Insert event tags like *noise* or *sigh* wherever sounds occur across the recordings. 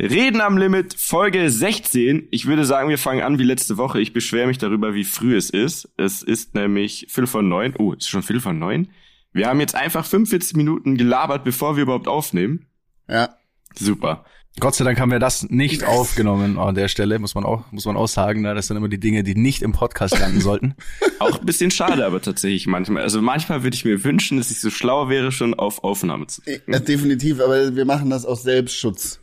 Reden am Limit, Folge 16. Ich würde sagen, wir fangen an wie letzte Woche. Ich beschwere mich darüber, wie früh es ist. Es ist nämlich Viertel von neun. Oh, es ist schon Viertel von neun. Wir haben jetzt einfach 45 Minuten gelabert, bevor wir überhaupt aufnehmen. Ja. Super. Gott sei Dank haben wir das nicht aufgenommen an der Stelle, muss man auch, muss man auch sagen. Ne? Das sind immer die Dinge, die nicht im Podcast landen sollten. *laughs* Auch ein bisschen schade, aber tatsächlich manchmal. Also manchmal würde ich mir wünschen, dass ich so schlau wäre, schon auf Aufnahme zu drücken. ja, definitiv, aber wir machen das aus Selbstschutz.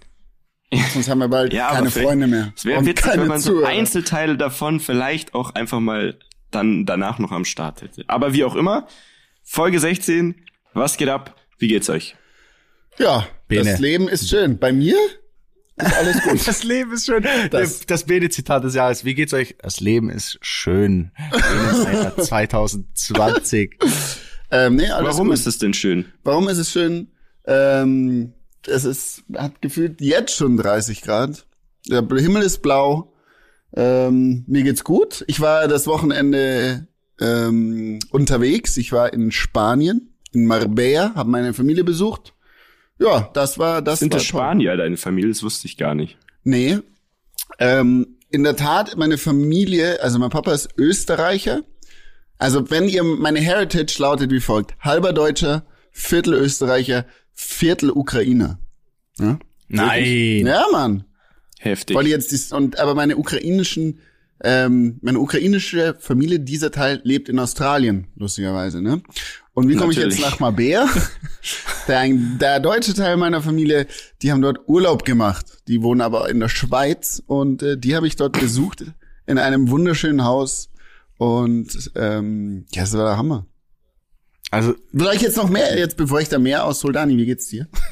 Sonst haben wir bald *laughs* Ja, keine Freunde mehr. Es wäre witzig, wenn man so. Einzelteile davon vielleicht auch einfach mal dann danach noch am Start hätte. Aber wie auch immer, Folge 16, was geht ab? Wie geht's euch? Ja, Bene. das Leben ist schön. Bei mir ist alles gut. *laughs* Das Leben ist schön. Das- Das, Bene-Zitat des Jahres. Wie geht's euch? Das Leben ist schön. *laughs* Bene-Zitat 2020. ähm, nee, alles Warum gut. ist es denn schön? Warum ist es schön? Ähm, es ist, hat gefühlt jetzt schon 30 Grad. Der Himmel ist blau. Ähm, mir geht's gut. Ich war das Wochenende ähm, unterwegs. Ich war in Spanien, in Marbella, habe meine Familie besucht. Ja, das war das. Sind war das. Spanier, deine Familie? Das wusste ich gar nicht. Nee. Ähm, in der Tat, meine Familie, also mein Papa ist Österreicher. Also wenn ihr, meine Heritage lautet wie folgt. Halber Deutscher, Viertel Österreicher, Viertel Ukrainer. Ja, Nein. ja Mann. Heftig. Weil jetzt dies, und aber meine ukrainischen, ähm, meine ukrainische Familie, dieser Teil lebt in Australien, lustigerweise, ne? Und wie komme ich jetzt nach Marbella? *laughs* der, der deutsche Teil meiner Familie, die haben dort Urlaub gemacht. Die wohnen aber in der Schweiz und äh, die habe ich dort besucht in einem wunderschönen Haus. Und ähm, ja, das war der Hammer. Also, Soll ich jetzt noch mehr, jetzt bevor ich da mehr aushol, Dani, wie geht's dir? *laughs*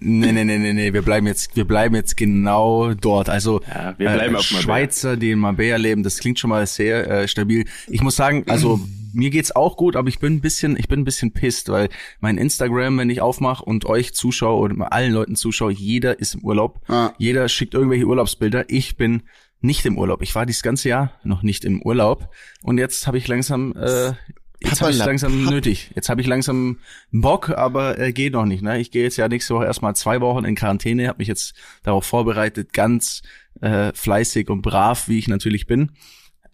nee, nee, nee, nee, nee, wir bleiben jetzt, wir bleiben jetzt genau dort. Also, Ja, wir bleiben äh, auf Marbella. Schweizer, die in Marbella leben, das klingt schon mal sehr äh, stabil. Ich muss sagen, also, *clears throat* mir geht's auch gut, aber ich bin ein bisschen, ich bin ein bisschen pisst, weil mein Instagram, wenn ich aufmache und euch zuschaue oder allen Leuten zuschaue, jeder ist im Urlaub. Ah. Jeder schickt irgendwelche Urlaubsbilder. Ich bin nicht im Urlaub. Ich war dieses ganze Jahr noch nicht im Urlaub und jetzt habe ich langsam äh, Jetzt habe ich langsam nötig. Jetzt habe ich langsam Bock, aber äh, geht noch nicht. Ne? Ich gehe jetzt ja nächste Woche erstmal zwei Wochen in Quarantäne, habe mich jetzt darauf vorbereitet, ganz äh, fleißig und brav, wie ich natürlich bin.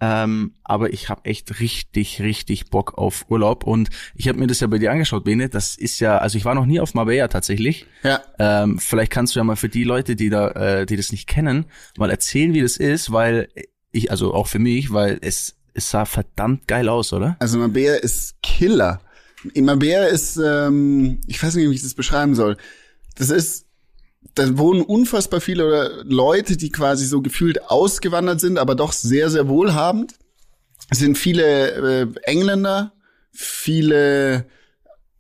Ähm, aber ich habe echt richtig, richtig Bock auf Urlaub. Und ich habe mir das ja bei dir angeschaut, Bene. Das ist ja, also ich war noch nie auf Marbella tatsächlich. Ja. Ähm, vielleicht kannst du ja mal für die Leute, die da, äh, die das nicht kennen, mal erzählen, wie das ist, weil ich, also auch für mich, weil es, es sah verdammt geil aus, oder? Also Mabea ist Killer. Mabea ist, ähm, ich weiß nicht, wie ich das beschreiben soll. Das ist, da wohnen unfassbar viele Leute, die quasi so gefühlt ausgewandert sind, aber doch sehr, sehr wohlhabend. Es sind viele äh, Engländer, viele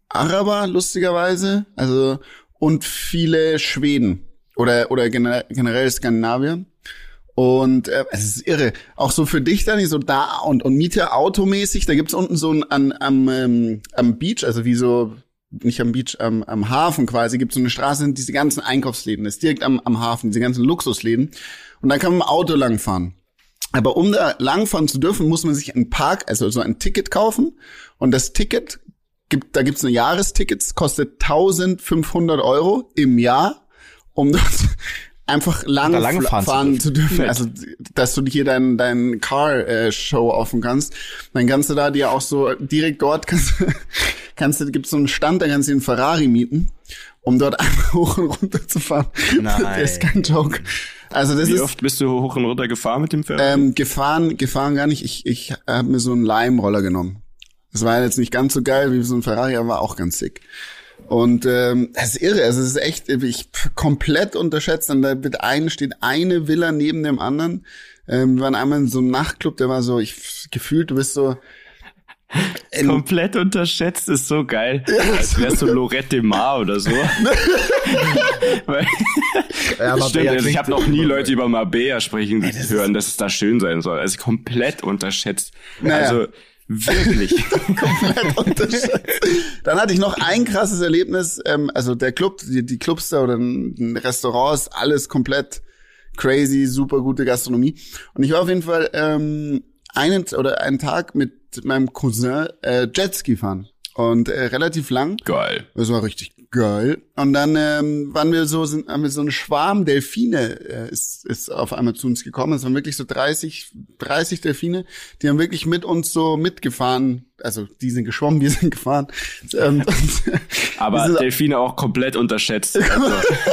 Araber, lustigerweise, also und viele Schweden oder oder gener generell Skandinavier. Und äh, es ist irre. Auch so für dich dann, so da und, und Miete automäßig, da gibt's unten so ein an, am, ähm, am Beach, also wie so, nicht am Beach, am, am Hafen quasi, gibt's so eine Straße, diese ganzen Einkaufsläden, das ist direkt am, am Hafen, diese ganzen Luxusläden. Und da kann man mit dem Auto langfahren. Aber um da langfahren zu dürfen, muss man sich ein Park, also so ein Ticket kaufen. Und das Ticket gibt, da gibt's ein Jahresticket, kostet 1500 Euro im Jahr, um dort einfach lang, lang fahren zu fahren dürfen. zu dürfen. Also, dass du hier dein, dein Car-Show offen kannst. Dann kannst du da dir auch so direkt dort kannst, *laughs* kannst du, gibt's so einen Stand, da kannst du den Ferrari mieten, um dort *laughs* einfach hoch und runter zu fahren. Nein. Das ist kein Joke. Also das Wie ist oft bist du hoch und runter gefahren mit dem Ferrari? ähm, gefahren, gefahren gar nicht. Ich, ich habe mir so einen Leimroller genommen. Das war jetzt nicht ganz so geil wie so ein Ferrari, aber war auch ganz sick. Und ähm, das ist irre. Also es ist echt, ich komplett unterschätzt. Und da wird ein, steht eine Villa neben dem anderen. Ähm, wir waren einmal in so einem Nachtclub, der war so, ich gefühlt, du bist so. *laughs* Komplett unterschätzt ist so geil. Als wärst du Lorette de Mar oder so. *laughs* Ja, das stimmt, also ich habe noch nie *laughs* Leute über Marbella sprechen hören, dass es da schön sein soll. Also komplett unterschätzt. Naja. Also wirklich. *laughs* komplett unterschätzt. Dann hatte ich noch ein krasses Erlebnis. Ähm, also der Club, die, die Clubs da oder ein Restaurants, alles komplett crazy, super gute Gastronomie. Und ich war auf jeden Fall ähm, einen oder einen Tag mit meinem Cousin äh, Jetski fahren und äh, relativ lang. Geil. Das war richtig, geil. Und dann ähm, waren wir so, sind, haben wir so eine Schwarm Delfine äh, ist, ist auf einmal zu uns gekommen. Es waren wirklich so 30, 30 Delfine, die haben wirklich mit uns so mitgefahren. Also die sind geschwommen, wir *laughs* sind gefahren. Ähm, *laughs* Aber sind- Delfine auch komplett unterschätzt. *laughs*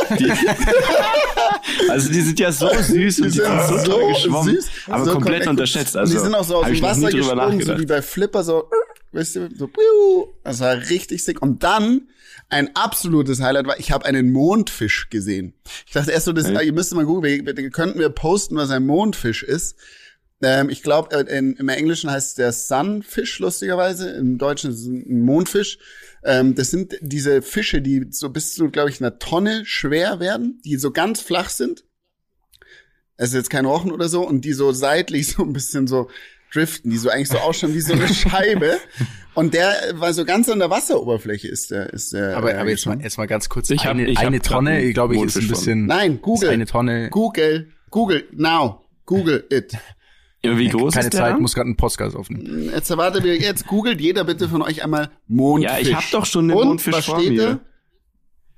Also die, also die sind ja so süß und die, sind so, toll geschwommen, süß, aber so komplett unterschätzt. Also die sind auch so aus dem Wasser gesprungen, so wie bei Flipper, so, weißt du, so, piu. das war richtig sick. Und dann ein absolutes Highlight war, ich habe einen Mondfisch gesehen. Ich dachte erst so, das, Okay. ihr müsst mal googeln, wir- könnten wir posten, was ein Mondfisch ist. Ähm, ich glaube, im Englischen heißt es der Sunfish, lustigerweise. Im Deutschen ist es ein Mondfisch. Ähm, das sind diese Fische, die so bis zu, glaube ich, einer Tonne schwer werden, die so ganz flach sind. Es ist jetzt kein Rochen oder so, und die so seitlich *laughs* so ein bisschen so driften, die so eigentlich so ausschauen wie so eine *laughs* Scheibe. Und der war so ganz an der Wasseroberfläche ist der, ist der. Aber, äh, aber jetzt mal, jetzt mal ganz kurz. Ich hab- eine, ich hab eine grad Tonne, einen glaube ich, ist ein bisschen. Nein, Google. eine Tonne. Google, Google, now. Google it. Ja, wie groß Keine ist der? Zeit, dann? muss gerade einen Podcast aufnehmen. Jetzt erwartet wir, jetzt googelt jeder bitte von euch einmal Mondfisch. Ja, ich hab doch schon den Und, Mondfisch was vor steht mir. Da?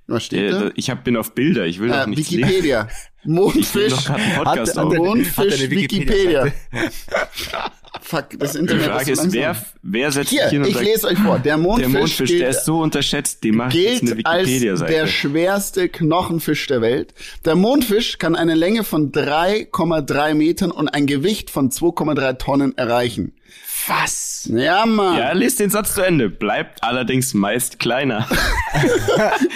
Was steht Der, da? ich hab, bin auf Bilder, ich will Äh, doch nichts lesen. Wikipedia. *laughs* Ich will Mondfisch. Podcast Hat- hat Mondfisch eine Wikipedia. Wikipedia-Seite? *laughs* Fuck, das Die Internet Frage ist, ist, so wer, langsam. wer setzt sich Hier, hin und ich sagt, lese euch vor. Der Mondfisch, der Mondfisch, gilt, der ist so unterschätzt, die macht jetzt eine gilt als der Wikipedia-Seite. schwerste Knochenfisch der Welt. Der Mondfisch kann eine Länge von 3,3 Metern und ein Gewicht von 2,3 Tonnen erreichen. Was? Ja, Mann. Ja, lest den Satz zu Ende. Bleibt allerdings meist kleiner.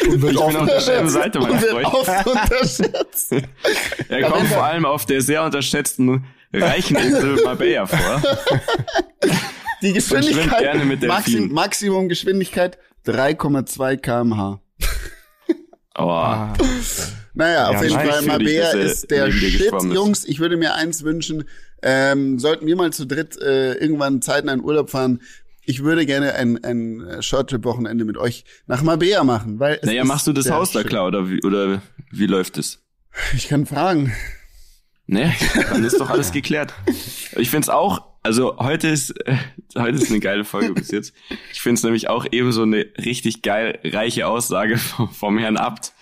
Und *laughs* wird Ich bin auf derselben Seite, mein Freund. oft unterschätzt. Er kommt vor allem auf der sehr unterschätzten reichen Insel Marbella vor. Die Geschwindigkeit, gerne mit Maxim. Maximum Geschwindigkeit 3,2 kmh. Oh, Naja, auf Ja, jeden Fall, er ist der Shit. Jungs. Ich würde mir eins wünschen, ähm, sollten wir mal zu dritt äh, irgendwann zeitnah in Urlaub fahren. Ich würde gerne ein, ein Shorttrip-Wochenende mit euch nach Mabea machen, weil naja, machst du das Haus da klar oder wie, oder wie läuft es? Ich kann fragen. Ne, dann ist doch alles geklärt. Ich find's auch, also heute ist, äh, heute ist eine geile Folge bis jetzt. Ich find's nämlich auch eben so eine richtig geil reiche Aussage vom, vom Herrn Abt,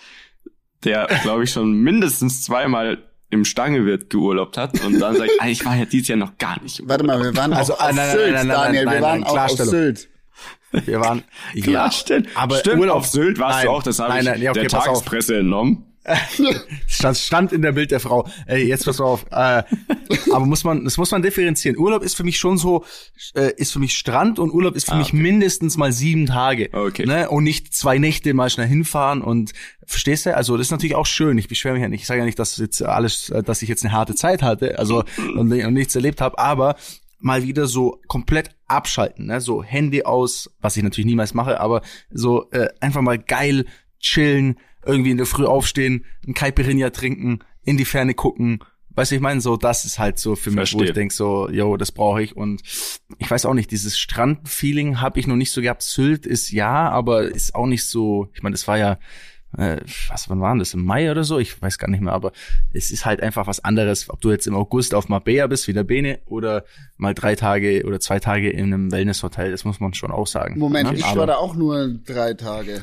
der, glaube ich, schon mindestens zweimal im Stangewirt geurlaubt hat und dann sagt, *laughs* ah, ich war ja dieses Jahr noch gar nicht. im Warte mal, wir waren Also, auch auf nein, nein, Sylt, nein, nein, Daniel. nein, wir nein, waren nein, auch auf Klarstellung. Sylt. Wir waren. *laughs* Klarstellen. aber Stimmt, Urlaub- auf Sylt warst Nein, du auch, das habe nein, ich nein, ja, okay, der. Tagespresse entnommen. Stand, stand in der Bild der Frau. Ey, jetzt pass auf. Äh, aber muss man, das muss man differenzieren. Urlaub ist für mich schon so, äh, ist für mich Strand und Urlaub ist für Ah, mich mindestens mal sieben Tage. Okay. Ne? Und nicht zwei Nächte mal schnell hinfahren und verstehst du? Also das ist natürlich auch schön. Ich beschwere mich ja nicht. Ich sage ja nicht, dass jetzt alles, äh, dass ich jetzt eine harte Zeit hatte, also und, und nichts erlebt habe, aber mal wieder so komplett abschalten, ne? so Handy aus, was ich natürlich niemals mache, aber so äh, einfach mal geil chillen, irgendwie in der Früh aufstehen, ein Caipirinha trinken, in die Ferne gucken. Weißt du, ich meine, so das ist halt so für mich, wo Verstehe. ich denk so, yo, das brauche ich und ich weiß auch nicht, dieses Strandfeeling habe ich noch nicht so gehabt. Sylt ist ja, aber ist auch nicht so, ich meine, das war ja äh, was, wann waren das? Im Mai oder so? Ich weiß gar nicht mehr, aber es ist halt einfach was anderes, ob du jetzt im August auf Marbella bist, wie der Bene, oder mal drei Tage oder zwei Tage in einem Wellnesshotel, das muss man schon auch sagen. Moment, Ne? ich aber, war da auch nur drei Tage.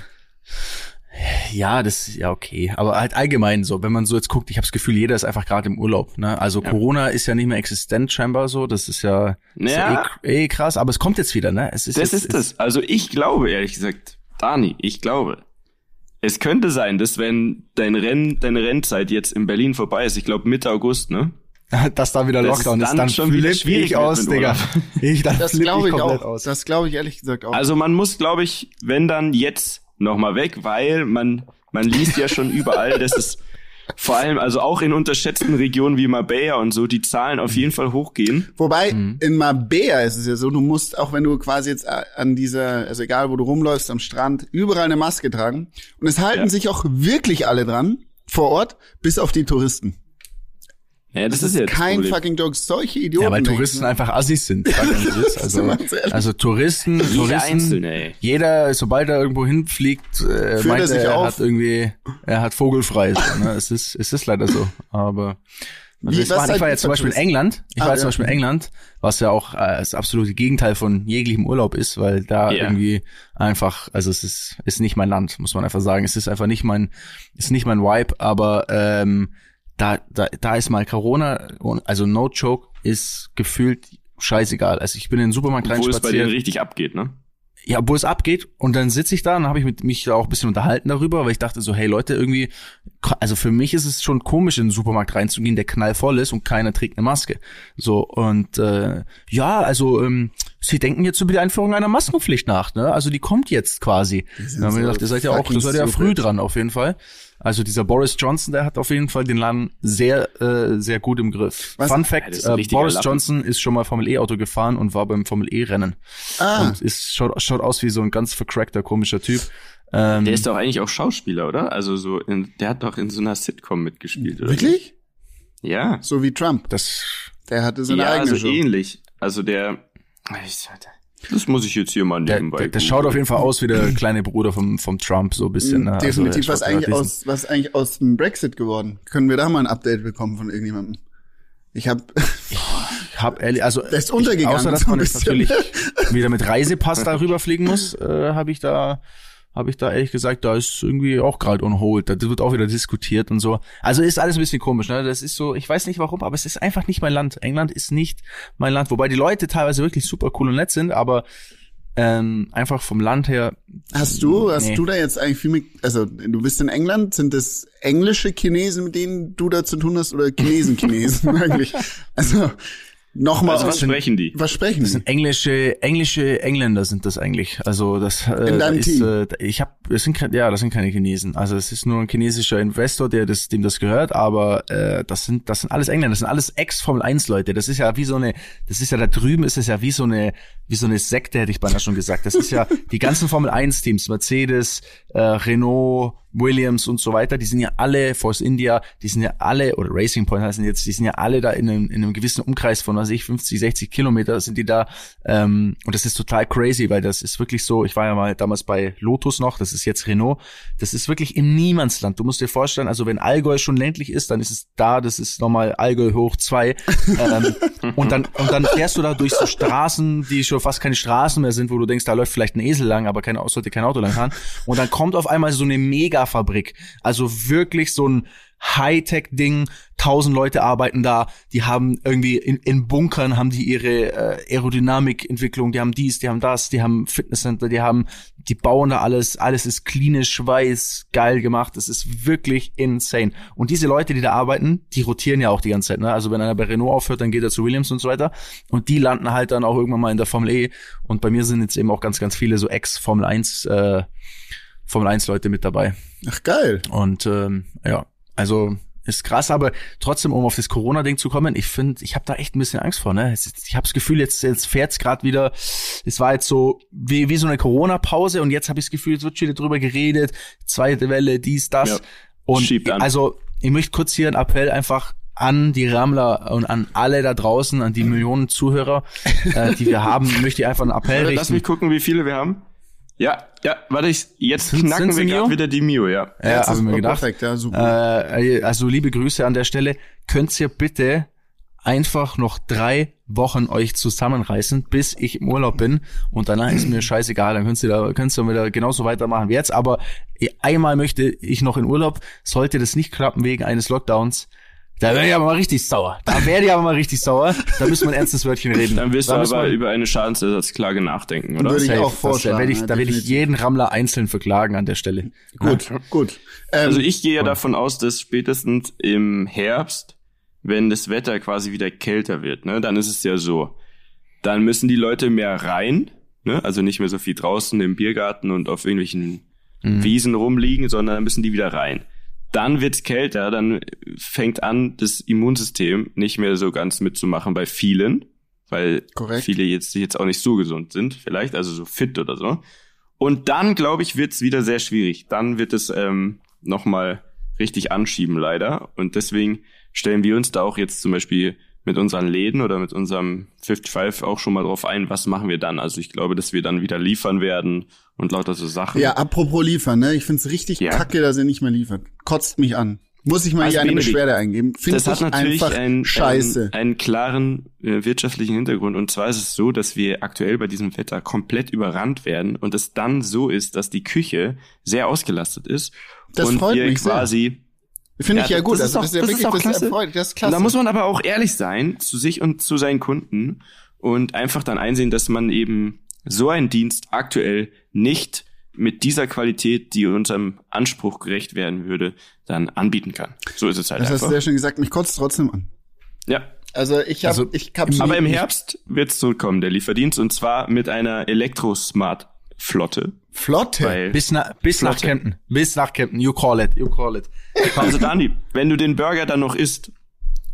Ja, das ist ja okay. Aber halt allgemein so, wenn man so jetzt guckt, ich habe das Gefühl, jeder ist einfach gerade im Urlaub. Ne? Also Corona ist ja nicht mehr existent scheinbar so. Das ist ja, ist ja Ja. eh, eh krass, aber es kommt jetzt wieder, ne? Es ist Das jetzt, ist das. Also ich glaube, ehrlich gesagt, Dani, ich glaube, es könnte sein, dass wenn dein Renn, deine Rennzeit jetzt in Berlin vorbei ist, ich glaube Mitte August, ne? *laughs* dass da wieder Das Lockdown ist ist, dann dann schon wieder schwierig aus, Digga. *laughs* Ich, dann Das glaube ich auch. aus. Das glaube ich ehrlich gesagt auch. Also man muss, glaube ich, wenn dann jetzt nochmal weg, weil man, man liest ja schon überall, dass es vor allem, also auch in unterschätzten Regionen wie Marbella und so, die Zahlen auf jeden Fall hochgehen. Wobei, in Marbella ist es ja so, du musst, auch wenn du quasi jetzt an dieser, also egal wo du rumläufst, am Strand, überall eine Maske tragen. Und es halten Ja. sich auch wirklich alle dran, vor Ort, bis auf die Touristen. Ja, das, ist, jetzt das kein Problem. fucking Joke. Solche Idioten. Ja, weil denken, Touristen ne? einfach Assis sind. Ist. *laughs* Also, also Touristen, Jeder Touristen, Einzelne, ey. jeder, sobald er irgendwo hinfliegt, äh, meint er sich er, auf. hat irgendwie, er hat vogelfrei. So, ne? es ist, es ist leider so. Aber Also Wie- was war, ich war jetzt zum Beispiel in? England. Ich Ah, war jetzt ja. zum Beispiel in England, was ja auch äh, das absolute Gegenteil von jeglichem Urlaub ist, weil da Ja. irgendwie einfach, also es ist, ist nicht mein Land, muss man einfach sagen. Es ist einfach nicht mein, ist nicht mein Vibe, aber ähm, da, da, da ist mal Corona, also no joke, ist gefühlt scheißegal. Also ich bin in den Supermarkt rein Obwohl es bei denen richtig abgeht, ne? Ja, wo es abgeht und dann sitze ich da und habe ich mit mich da auch ein bisschen unterhalten darüber, weil ich dachte so, hey Leute, irgendwie, also für mich ist es schon komisch, in den Supermarkt reinzugehen, der knallvoll ist und keiner trägt eine Maske. So und äh, ja, also ähm, sie denken jetzt über die Einführung einer Maskenpflicht nach, ne? Also die kommt jetzt quasi. sind Dann haben wir gedacht, ihr seid ja auch, ihr seid ja früh dran auf jeden Fall. Also dieser Boris Johnson, der hat auf jeden Fall den Laden sehr, äh, sehr gut im Griff. Was? Fun Ja, Fact, ein äh, Boris Lappen. Johnson ist schon mal Formel E Auto gefahren und war beim Formel E Rennen. Ah, Und ist, schaut, schaut aus wie so ein ganz vercrackter, komischer Typ. Ähm, Der ist doch eigentlich auch Schauspieler, oder? Also so, in, der hat doch in so einer Sitcom mitgespielt, oder? wirklich? Ja. So wie Trump. das, Der hatte seine ja, eigene also Show. ähnlich. Also der, das muss ich jetzt hier mal der, nebenbei. der, der schaut auf jeden Fall aus wie der kleine Bruder vom, vom Trump, so ein bisschen. Ne? Also, Definitiv. er was eigentlich aus, was eigentlich aus dem Brexit geworden? Können wir da mal ein Update bekommen von irgendjemandem? Ich habe diesen- *laughs* Ich hab ehrlich, also Der ist untergegangen, außer dass man jetzt natürlich wieder mit Reisepass da rüberfliegen muss, äh, habe ich da habe ich da ehrlich gesagt, da ist irgendwie auch gerade on hold. Da wird auch wieder diskutiert und so. Also ist alles ein bisschen komisch, ne? Das ist so, ich weiß nicht warum, aber es ist einfach nicht mein Land. England ist nicht mein Land, wobei die Leute teilweise wirklich super cool und nett sind, aber ähm, einfach vom Land her. Hast du, hast Nee. du da jetzt eigentlich viel mit, also du bist in England, sind das englische Chinesen, mit denen du da zu tun hast, oder Chinesen-Chinesen *laughs* eigentlich? Also nochmal, Also was sprechen die? was sprechen Das die? sind englische, englische Engländer sind das eigentlich. Also das äh, In deinem ist, Team? äh, ich habe, es sind ja, das sind keine Chinesen. Also es ist nur ein chinesischer Investor, der das, dem das gehört. Aber äh, das sind, das sind alles Engländer. Das sind alles Ex Formel 1 Leute. Das ist ja wie so eine, das ist ja da drüben ist es ja wie so eine, wie so eine Sekte hätte ich beinahe schon gesagt. Das ist ja *laughs* die ganzen Formel 1 Teams, Mercedes, äh, Renault. Williams und so weiter, die sind ja alle, Force India, die sind ja alle, oder Racing Point heißen jetzt, die sind ja alle da in einem, in einem gewissen Umkreis von, was weiß ich, 50, 60 Kilometer sind die da. Ähm, und das ist total crazy, weil das ist wirklich so, ich war ja mal damals bei Lotus noch, das ist jetzt Renault, das ist wirklich im Niemandsland. Du musst dir vorstellen, also wenn Allgäu schon ländlich ist, dann ist es da, das ist nochmal Allgäu hoch zwei. ähm, *laughs* und dann, und dann fährst du da durch so Straßen, die schon fast keine Straßen mehr sind, wo du denkst, da läuft vielleicht ein Esel lang, aber kein, sollte kein Auto lang fahren. Und dann kommt auf einmal so eine Megafabrik. Also wirklich so ein Hightech-Ding. Tausend Leute arbeiten da. Die haben irgendwie in, in Bunkern haben die ihre äh, Aerodynamikentwicklung. Die haben dies, die haben das, die haben Fitnesscenter, die haben, die bauen da alles. Alles ist klinisch, weiß, geil gemacht. Das ist wirklich insane. Und diese Leute, die da arbeiten, die rotieren ja auch die ganze Zeit. Ne? Also wenn einer bei Renault aufhört, dann geht er zu Williams und so weiter. Und die landen halt dann auch irgendwann mal in der Formel E. Und bei mir sind jetzt eben auch ganz, ganz viele so Ex-Formel 1 äh, Formel 1 Leute mit dabei. Ach geil. Und ähm, ja, also ist krass, aber trotzdem, um auf das Corona-Ding zu kommen, ich finde, ich habe da echt ein bisschen Angst vor. Ne? Ich habe das Gefühl, jetzt, jetzt fährt's gerade wieder, es war jetzt so wie, wie so eine Corona-Pause und jetzt habe ich das Gefühl, es wird schon wieder drüber geredet, zweite Welle, dies, das. Ja, und schiebt an. also ich möchte kurz hier einen Appell einfach an die Rammler und an alle da draußen, an die Millionen Zuhörer, äh, die wir haben, *laughs* möchte ich einfach einen Appell Warte, Lass richten. mich gucken, wie viele wir haben. Ja, ja, warte, ich, jetzt Sind- knacken sind's wir gerade wieder die Mio, ja. Ja, Jetzt habe ist ich mir oh, gedacht. Perfekt, ja, super. Äh, also liebe Grüße an der Stelle. Könnt ihr bitte einfach noch drei Wochen euch zusammenreißen, bis ich im Urlaub bin und danach ist mir scheißegal, dann könnt ihr da könnt ihr wieder genauso weitermachen wie jetzt, aber einmal möchte ich noch in Urlaub, sollte das nicht klappen wegen eines Lockdowns, da werde ich aber mal richtig sauer. Da werde ich aber mal richtig sauer. Da müssen wir ein ernstes Wörtchen reden. Dann wirst du da müssen aber über eine Schadensersatzklage nachdenken, oder? Würde ich Safe. auch vorschlagen, Da werde ich, ja, da werde ich jeden Rammler einzeln verklagen an der Stelle. gut, gut. Ähm, Also ich gehe ja davon aus, dass spätestens im Herbst, wenn das Wetter quasi wieder kälter wird, ne, dann ist es ja so, dann müssen die Leute mehr rein, ne, also nicht mehr so viel draußen im Biergarten und auf irgendwelchen Wiesen rumliegen, sondern dann müssen die wieder rein. Dann wird's kälter, dann fängt an, das Immunsystem nicht mehr so ganz mitzumachen bei vielen, weil Korrekt. viele jetzt, jetzt auch nicht so gesund sind, vielleicht, also so fit oder so. Und dann, glaube ich, wird's wieder sehr schwierig. Dann wird es ähm, nochmal richtig anschieben, leider. Und deswegen stellen wir uns da auch jetzt zum Beispiel mit unseren Läden oder mit unserem 55 auch schon mal drauf ein, was machen wir dann. Also ich glaube, dass wir dann wieder liefern werden und lauter so Sachen. ja, apropos liefern, ne? Ich find's richtig Ja. kacke, dass ihr nicht mehr liefert. Kotzt mich an. Muss ich mal Also hier eine Benedikt, Beschwerde eingeben. Finde Das hat ich natürlich einfach einen, scheiße. einen, einen klaren äh, wirtschaftlichen Hintergrund. Und zwar ist es so, dass wir aktuell bei diesem Wetter komplett überrannt werden und es dann so ist, dass die Küche sehr ausgelastet ist. Das und freut wir mich sehr. Finde ich Ja, ja gut. das ist Also auch- das ist ja das wirklich, ist auch das klasse. erfreut. Das ist klasse. da muss man aber auch ehrlich sein zu sich und zu seinen Kunden und einfach dann einsehen, dass man eben so einen Dienst aktuell nicht mit dieser Qualität, die unserem Anspruch gerecht werden würde, dann anbieten kann. So ist es halt das hast du sehr schön gesagt. Mich kotzt trotzdem an. Ja. Also ich habe, Also, ich hab Aber im Herbst wird's zurückkommen, der Lieferdienst, und zwar mit einer Elektro-Smart-Flotte. Flotte. Weil, Bis, na, bis nach Flotte. Kempten. Bis nach Kempten. You call it. You call it. Also Dani, wenn du den Burger dann noch isst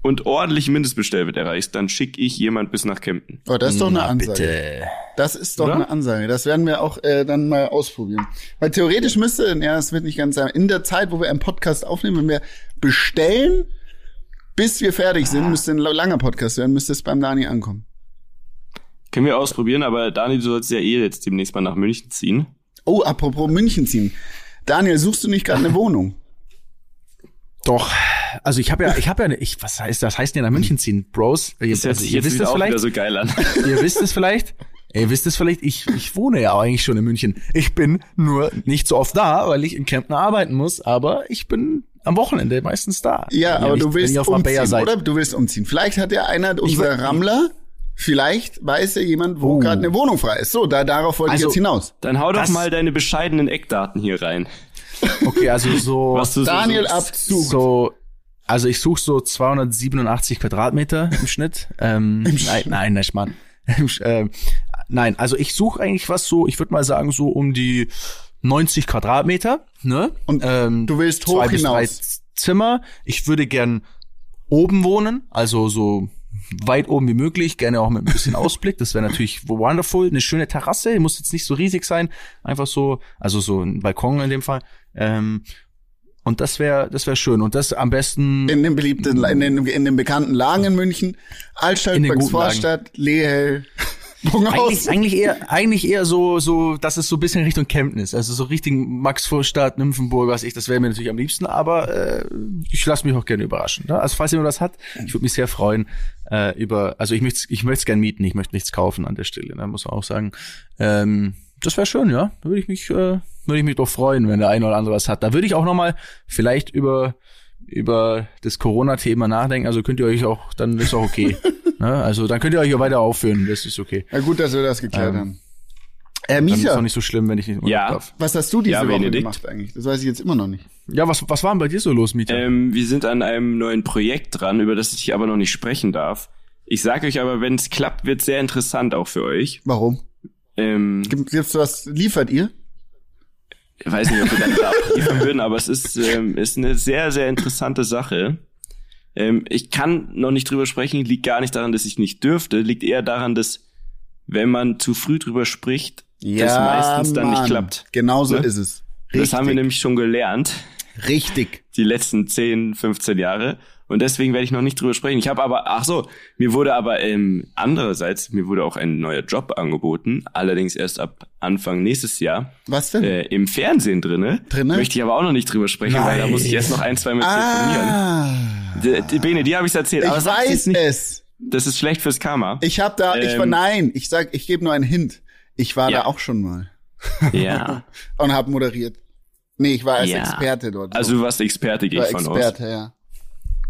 und ordentlich Mindestbestellwert erreichst, dann schick ich jemand bis nach Kempten. Oh, das ist doch eine Na, Ansage. Bitte. Das ist doch Oder? eine Ansage. Das werden wir auch äh, dann mal ausprobieren. Weil theoretisch müsste, ja, es wird nicht ganz sein, in der Zeit, wo wir einen Podcast aufnehmen, wenn wir bestellen, bis wir fertig sind, müsste ein langer Podcast werden, müsste es beim Dani ankommen. Können wir ausprobieren, aber Dani, du sollst ja eh jetzt demnächst mal nach München ziehen. Oh, apropos München ziehen. Daniel, suchst du nicht gerade eine *laughs* Wohnung? Doch. Also ich habe ja, ich habe ja, eine, ich, was heißt das? Heißt denn nach München ziehen, Bros? Ihr, Das hört also, sich ihr jetzt wisst wieder es auch vielleicht. wieder so geil an. *laughs* Ihr wisst es vielleicht. Ihr wisst es vielleicht. Ich, ich wohne ja eigentlich schon in München. Ich bin nur nicht so oft da, weil ich in Kempten arbeiten muss. Aber ich bin am Wochenende meistens da. Ja, aber ihr du nicht- willst umziehen, seid. oder? Du willst umziehen. Vielleicht hat ja einer unserer Rammler, vielleicht weiß ja jemand, wo Oh. gerade eine Wohnung frei ist. So, da, darauf wollte Also- ich jetzt hinaus. Dann hau doch Das- mal deine bescheidenen Eckdaten hier rein. Okay, also so. *laughs* Was du so Daniel suchst. Abzug. So, also ich suche so 287 Quadratmeter im Schnitt. Ähm, *laughs* nein, nein, nicht Mann. Im ähm, nein, also ich suche eigentlich was so, ich würde mal sagen so um die 90 Quadratmeter. Ne? Und ähm, du willst zwei hoch bis drei hinaus. Zimmer. Ich würde gern oben wohnen, also so weit oben wie möglich, gerne auch mit ein bisschen *laughs* Ausblick. Das wäre natürlich wonderful. Eine schöne Terrasse, muss jetzt nicht so riesig sein, einfach so, also so ein Balkon in dem Fall. Ähm, und das wäre, das wäre schön. Und das am besten In den beliebten, in den, in den bekannten Lagen in München. Altstadt. Vorstadt, Lehel, *laughs* eigentlich, eigentlich eher, eigentlich eher so, so, dass es so ein bisschen Richtung Chemnitz, also so Richtung Maxvorstadt, Nymphenburg, was ich, das wäre mir natürlich am liebsten, aber äh, ich lasse mich auch gerne überraschen. Ne? Also falls jemand das hat, ich würde mich sehr freuen äh, über, also ich möchte, ich möchte es gerne mieten, ich möchte nichts kaufen an der Stelle, ne? muss man auch sagen. Ähm, das wäre schön, ja. Da würde ich mich, äh, würde ich mich doch freuen, wenn der eine oder andere was hat. Da würde ich auch noch mal vielleicht über über das Corona-Thema nachdenken. Also könnt ihr euch auch, dann ist auch okay. *laughs* ne? Also dann könnt ihr euch auch weiter aufführen. Das ist okay. Ja, gut, dass wir das geklärt Ähm, haben. Äh, Dann ist auch nicht so schlimm, wenn ich nicht Ja. darf. was hast du diese Ja, Woche Benedikt. gemacht eigentlich? Das weiß ich jetzt immer noch nicht. Ja, was, was war denn bei dir so los, Mieter? Ähm, wir sind an einem neuen Projekt dran, über das ich aber noch nicht sprechen darf. Ich sage euch aber, wenn es klappt, wird sehr interessant auch für euch. Warum? Ähm, Gibt, gibt's was, liefert ihr? ich weiß nicht, ob wir dann da abliefern würden, aber es ist, ähm, ist eine sehr, sehr interessante Sache. Ähm, ich kann noch nicht drüber sprechen, liegt gar nicht daran, dass ich nicht dürfte, liegt eher daran, dass wenn man zu früh drüber spricht, das meistens dann nicht Mann. klappt. Genau so Ne? ist es. Das haben wir Richtig. nämlich schon gelernt, Richtig. die letzten 10, 15 Jahre. Und deswegen werde ich noch nicht drüber sprechen. Ich habe aber, ach so, mir wurde aber ähm, andererseits, mir wurde auch ein neuer Job angeboten, allerdings erst ab Anfang nächstes Jahr. Was denn? äh, im Fernsehen drinne. Drinne? Möchte ich aber auch noch nicht drüber sprechen, weil da muss ich erst noch ein, zwei Mal telefonieren. ah, Bene, die habe ich erzählt. ich aber weiß nicht. es. Das ist schlecht fürs Karma. Ich habe da, ich war, Ähm, nein, ich sag, ich gebe nur einen Hint. Ich war Ja. da auch schon mal ja. *laughs* und habe moderiert. Nee, ich war als Ja. Experte dort. Also du warst Experte, ich gehe war ich von Experte, ja.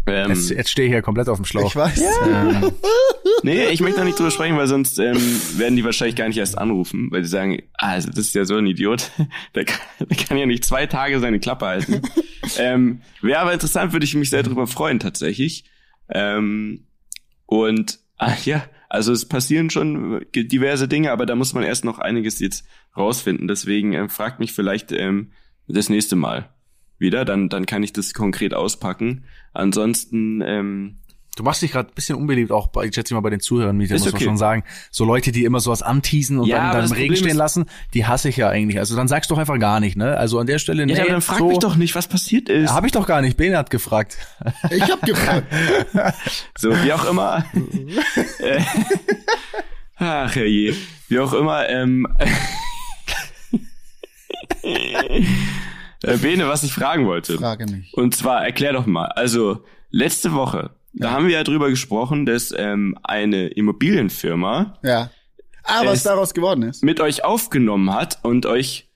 Ähm, jetzt, jetzt stehe ich hier komplett auf dem Schlauch. Ich weiß. Ähm, *laughs* nee, ich möchte noch nicht drüber sprechen, weil sonst ähm, werden die wahrscheinlich gar nicht erst anrufen, weil die sagen, ah, also das ist ja so ein Idiot, *laughs* der kann, der kann ja nicht zwei Tage seine Klappe halten. *laughs* ähm, Wäre aber interessant, würde ich mich sehr drüber freuen tatsächlich. Ähm, und ah, ja, also es passieren schon diverse Dinge, aber da muss man erst noch einiges jetzt rausfinden. Deswegen ähm, fragt mich vielleicht ähm, das nächste Mal wieder, dann dann kann ich das konkret auspacken. Ansonsten ähm, du machst dich gerade ein bisschen unbeliebt, auch bei, ich schätze mal bei den Zuhörern, Ist muss okay. man schon sagen. So Leute, die immer sowas anteasen und Ja, dann, dann das im Regen stehen lassen, die hasse ich ja eigentlich. Also dann sagst du doch einfach gar nicht, ne? Also an der Stelle, nee, ja, aber dann frag so, mich doch nicht, was passiert ist. Hab ich doch gar nicht, Bene hat gefragt. Ich habe gefragt. *laughs* So, wie auch immer. *laughs* Ach herrje. Wie auch immer, ähm. *laughs* Äh, Bene, was ich fragen wollte. Frage mich. Und zwar, erklär doch mal. Also, letzte Woche, da haben wir ja drüber gesprochen, dass ähm, eine Immobilienfirma Ja. Ah, was daraus geworden ist. mit euch aufgenommen hat und euch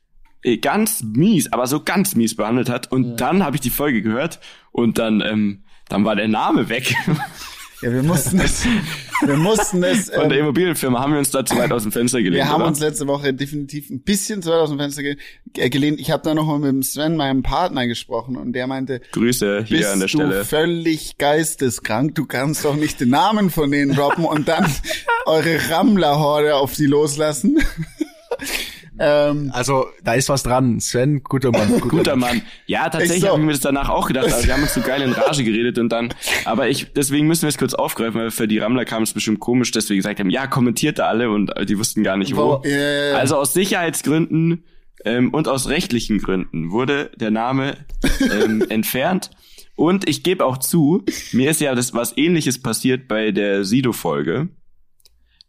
äh, ganz mies, aber so ganz mies behandelt hat. Und dann habe ich die Folge gehört und dann, ähm, dann war der Name weg. *laughs* Ja, wir mussten es, *laughs* wir mussten es, Von der ähm, Immobilienfirma haben wir uns da zu weit aus dem Fenster gelehnt. wir haben oder? uns letzte Woche definitiv ein bisschen zu weit aus dem Fenster ge äh, gelehnt. Ich habe da noch mal mit dem Sven, meinem Partner, gesprochen und der meinte, Grüße hier bist an der du Stelle. völlig geisteskrank? Du kannst doch nicht den Namen von denen droppen und dann *laughs* eure Rammlerhorde auf die loslassen. *laughs* ähm, Also, da ist was dran. Sven, guter Mann. Guter, Guter Mann. Ja, tatsächlich so. habe ich mir das danach auch gedacht. Also wir haben uns so geil in Rage geredet und dann, aber ich, deswegen müssen wir es kurz aufgreifen, weil für die Rammler kam es bestimmt komisch, dass wir gesagt haben, ja, kommentiert da alle und äh, die wussten gar nicht wo. Wo- ja. Also aus Sicherheitsgründen ähm, und aus rechtlichen Gründen wurde der Name ähm, *laughs* entfernt. Und ich gebe auch zu, mir ist ja das was ähnliches passiert bei der Sido-Folge.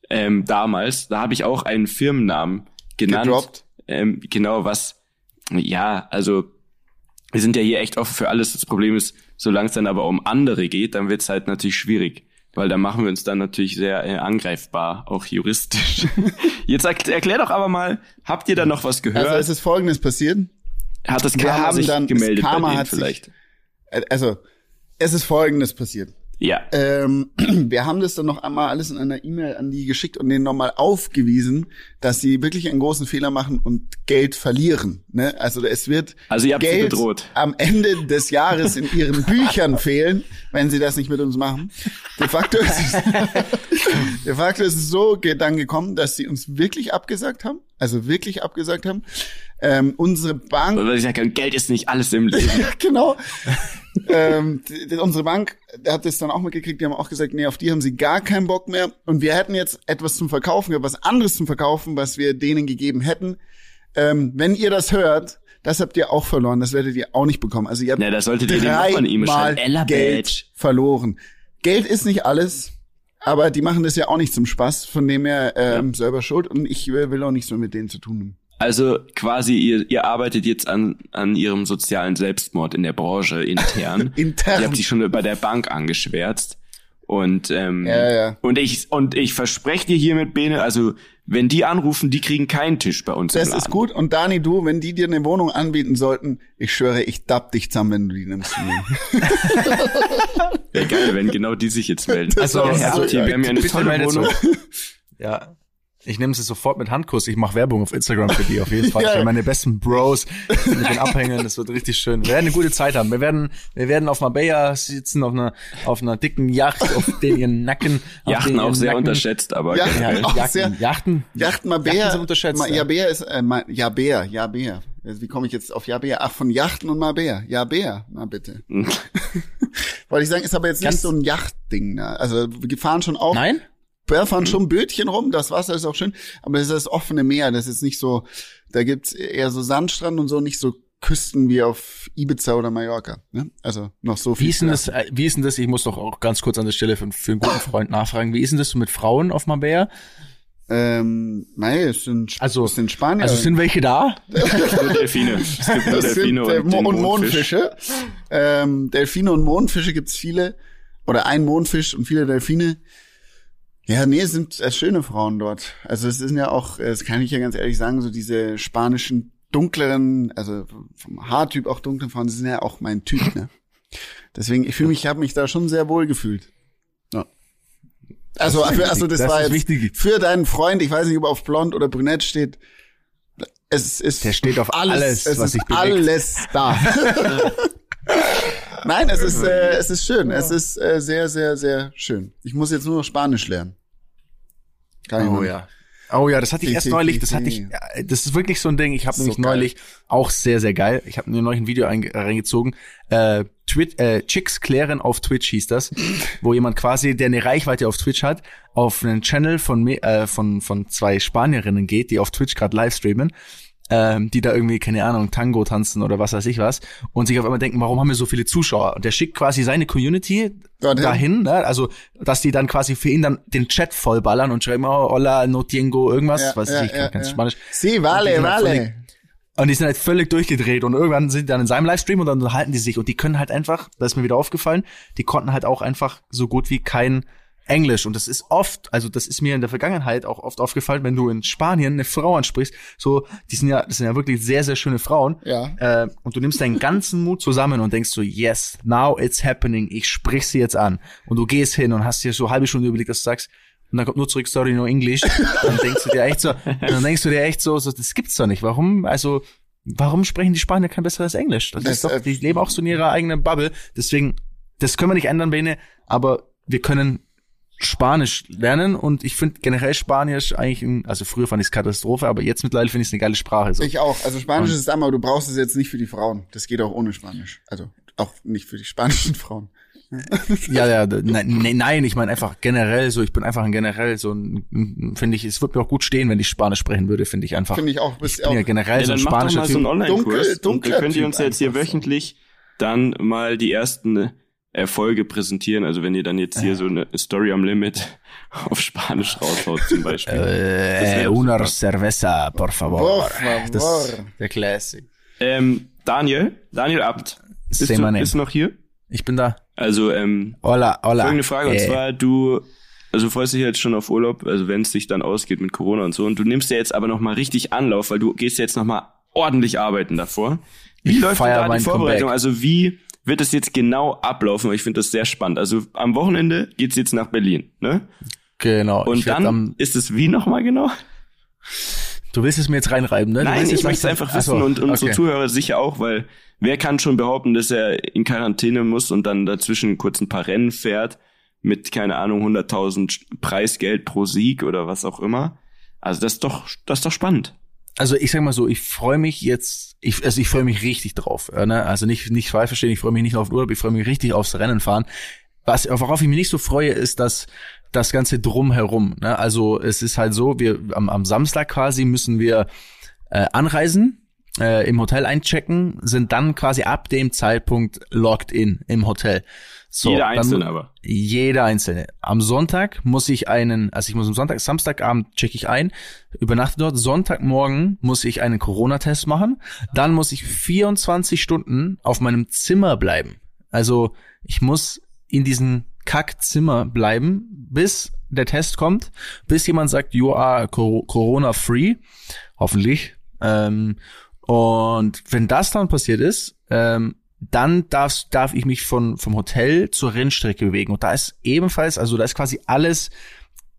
Ähm, damals, da habe ich auch einen Firmennamen genannt. Gedroppt. Ähm, genau, was, ja, also wir sind ja hier echt offen für alles. Das Problem ist, solange es dann aber um andere geht, dann wird es halt natürlich schwierig. Weil da machen wir uns dann natürlich sehr äh, angreifbar, auch juristisch. *laughs* Jetzt erkl- erklär doch aber mal, habt ihr da noch was gehört? also es ist Folgendes passiert. Hat das Karma sich dann- gemeldet Karma bei denen hat sich- vielleicht? Äh, Also, es ist Folgendes passiert. Ja. Ähm, *clears throat* wir haben das dann noch einmal alles in einer E-Mail an die geschickt und denen nochmal aufgewiesen, dass sie wirklich einen großen Fehler machen und Geld verlieren. Ne? Also es wird Also Geld am Ende des Jahres in ihren *laughs* Büchern fehlen, wenn sie das nicht mit uns machen. De facto ist es, *laughs* de facto ist es so dann gekommen, dass sie uns wirklich abgesagt haben, also wirklich abgesagt haben. Ähm, unsere Bank Weil ich sage, Geld ist nicht alles im Leben. *laughs* genau. ähm, die, die, unsere Bank hat das dann auch mitgekriegt, die haben auch gesagt, nee, auf die haben sie gar keinen Bock mehr. Und wir hätten jetzt etwas zum Verkaufen, gehabt, was anderes zum Verkaufen, was wir denen gegeben hätten. Ähm, wenn ihr das hört, das habt ihr auch verloren, das werdet ihr auch nicht bekommen. Also ihr habt Na, da solltet ihr dem noch mal. Ella Geld Badge. verloren. Geld ist nicht alles, aber die machen das ja auch nicht zum Spaß, von dem her ähm, selber schuld. Und ich will auch nichts mehr mit denen zu tun haben. Also quasi, ihr, ihr arbeitet jetzt an, an ihrem sozialen Selbstmord in der Branche intern. *laughs* Intern. Ihr habt sich schon bei der Bank angeschwärzt. Und, ähm, Ja, ja. und ich, und ich verspreche dir hiermit, Bene, also, wenn die anrufen, die kriegen keinen Tisch bei uns. im Das Laden. ist gut. Und Dani, du, wenn die dir eine Wohnung anbieten sollten, ich schwöre, ich dapp dich zusammen, wenn du die nimmst. Wäre *laughs* geil, wenn genau die sich jetzt melden. Also, ja, Herr also, wir haben ja eine tolle Wohnung. Ja. Ich nehme sie sofort mit Handkuss. Ich mache Werbung auf Instagram für die auf jeden Fall. *laughs* Ja. Für meine besten Bros mit den Abhängen. Das wird richtig schön. Wir werden eine gute Zeit haben. Wir werden, wir werden auf Marbella sitzen, auf einer, auf einer dicken Yacht, auf den ihren Nacken. Yachten auch sehr Nacken. unterschätzt, aber Ja. generell. Ja, Auch Yachten, sehr- Yachten. Yacht Mabea. Yachten sind unterschätzt. Ma- ja. Jabea ist, äh, Ma- Jabea, Jabea. Wie komme ich jetzt auf Jabea? Ach, von Yachten und Mabea. Jabea, na bitte. *laughs* Wollte ich sagen, ist aber jetzt nicht Ganz- so ein Yachtding. Ne? Also wir fahren schon auch, Nein? Wir fahren schon Bötchen rum, das Wasser ist auch schön, aber das ist das offene Meer, das ist nicht so, da gibt's eher so Sandstrand und so, nicht so Küsten wie auf Ibiza oder Mallorca. Ne? Also noch so viel. Wie ist denn das, äh, wie ist denn das, ich muss doch auch ganz kurz an der Stelle für, für einen guten *coughs* Freund nachfragen, wie ist denn das so mit Frauen auf Marbella? Ähm, nein, es sind, Also- es sind Spanier. Also sind welche da? Nur Delfine. Es gibt nur Delfine *laughs* sind, und, Mo- und Mondfisch. Mondfische. Ähm, Delfine und Mondfische gibt's viele. Oder ein Mondfisch und viele Delfine. Ja, nee, es sind äh, schöne Frauen dort. Also es sind ja auch, äh, das kann ich ja ganz ehrlich sagen, so diese spanischen dunkleren, also vom Haartyp auch dunklen Frauen, die sind ja auch mein Typ, ne? *laughs* Deswegen, ich fühle mich, ich habe mich da schon sehr wohl gefühlt. Ja. Also, für, also das, Das war jetzt wichtig. für deinen Freund, ich weiß nicht, ob er auf blond oder brünett steht. Es ist Der steht auf alles, es was ist sich bewegt. alles da. *laughs* *laughs* Nein, es ist äh, es ist schön. Es ist äh, sehr sehr sehr schön. Ich muss jetzt nur noch Spanisch lernen. Kann Oh ja. Oh ja, das hatte ich erst neulich, das hatte ich, äh, das ist wirklich so ein Ding, ich habe So nämlich geil. neulich auch sehr, sehr geil, ich habe mir neulich ein Video einge- reingezogen, äh, Twitch, äh, Chicks klären auf Twitch hieß das, *laughs* wo jemand quasi, der eine Reichweite auf Twitch hat, auf einen Channel von, äh, von, von zwei Spanierinnen geht, die auf Twitch gerade live streamen, ähm, die da irgendwie, keine Ahnung, Tango tanzen oder was weiß ich was, und sich auf einmal denken, warum haben wir so viele Zuschauer? Und der schickt quasi seine Community Dorthin. dahin, ne? also, dass die dann quasi für ihn dann den Chat vollballern und schreiben, oh, hola, no tengo, irgendwas, Ja, was ja, ich, ja, ganz ja. Spanisch. Sí, vale, vale. Und die sind halt völlig durchgedreht und irgendwann sind die dann in seinem Livestream und dann unterhalten die sich und die können halt einfach, das ist mir wieder aufgefallen, die konnten halt auch einfach so gut wie kein Englisch und das ist oft, also das ist mir in der Vergangenheit auch oft aufgefallen, wenn du in Spanien eine Frau ansprichst, so, die sind ja, das sind ja wirklich sehr, sehr schöne Frauen. Ja. Äh, und du nimmst deinen ganzen Mut zusammen und denkst so, yes, now it's happening, ich sprich sie jetzt an. Und du gehst hin und hast dir so eine halbe Stunde überlegt, dass du sagst, und dann kommt nur zurück, sorry, no English. Dann denkst du dir echt so, *laughs* dann denkst du dir echt so, so, das gibt's doch nicht. Warum, also, warum sprechen die Spanier kein besseres Englisch? Das, Das, ist doch, äh, die leben auch so in ihrer eigenen Bubble. Deswegen, das können wir nicht ändern, Bene, aber wir können Spanisch lernen und ich finde generell Spanisch eigentlich, ein, also früher fand ich es Katastrophe, aber jetzt mittlerweile finde ich es eine geile Sprache. So. Ich auch. Also Spanisch ist einmal, aber du brauchst es jetzt nicht für die Frauen. Das geht auch ohne Spanisch. Also auch nicht für die spanischen Frauen. *laughs* Ja, ja, nein, nein, nein, ich meine einfach generell so, ich bin einfach ein generell so ein, finde ich, es würde mir auch gut stehen, wenn ich Spanisch sprechen würde, finde ich einfach. Finde ich auch. ich Bist bin ja auch generell Ja, so ein spanischer mal so einen Typ. Online-Kurs Dunkel- und könnt ihr Typ uns jetzt hier wöchentlich dann mal die ersten Erfolge präsentieren. Also wenn ihr dann jetzt hier so eine Story am Limit *laughs* auf Spanisch raushaut zum Beispiel. Äh, una super. cerveza, por favor. Por favor. Das, der Classic. Ähm, Daniel, Daniel Abt, bist Say du du noch hier? Ich bin da. Also ähm, Hola, hola. folgende Frage, und Äh, zwar du, also du freust dich jetzt schon auf Urlaub, also wenn es dich dann ausgeht mit Corona und so, und du nimmst ja jetzt aber noch mal richtig Anlauf, weil du gehst jetzt noch mal ordentlich arbeiten davor. Wie Ich läuft denn da die Vorbereitung? Comeback. Also wie wird es jetzt genau ablaufen? Ich finde das sehr spannend. Also am Wochenende geht's jetzt nach Berlin, ne? Genau. Und dann am, ist es wie nochmal genau? du willst es mir jetzt reinreiben, ne? Nein, ich möchte es einfach wissen und unsere okay. Zuhörer sicher auch, weil wer kann schon behaupten, dass er in Quarantäne muss und dann dazwischen kurz ein paar Rennen fährt mit, keine Ahnung, 100.000 Preisgeld pro Sieg oder was auch immer. Also das ist doch, das ist doch spannend. Also ich sag mal so, ich freue mich jetzt, ich, also ich freue mich richtig drauf. Ne? Also nicht, nicht falsch verstehen, ich freue mich nicht auf den Urlaub, ich freue mich richtig aufs Rennen fahren. Was, worauf ich mich nicht so freue, ist dass das ganze drumherum. Ne? Also es ist halt so, wir am, am Samstag quasi müssen wir äh, anreisen, äh, im Hotel einchecken, sind dann quasi ab dem Zeitpunkt locked in im Hotel. So, Jeder dann- Einzelne aber. jeder einzelne. Am Sonntag muss ich einen, also ich muss am Sonntag, Samstagabend checke ich ein, übernachte dort. Sonntagmorgen muss ich einen Corona-Test machen. Dann muss ich 24 Stunden auf meinem Zimmer bleiben. Also ich muss in diesem Kackzimmer bleiben, bis der Test kommt, bis jemand sagt, you are Cor- Corona-free. Hoffentlich. Ähm, und wenn das dann passiert ist, ähm, dann darf's, darf ich mich von, vom Hotel zur Rennstrecke bewegen. Und da ist ebenfalls, also da ist quasi alles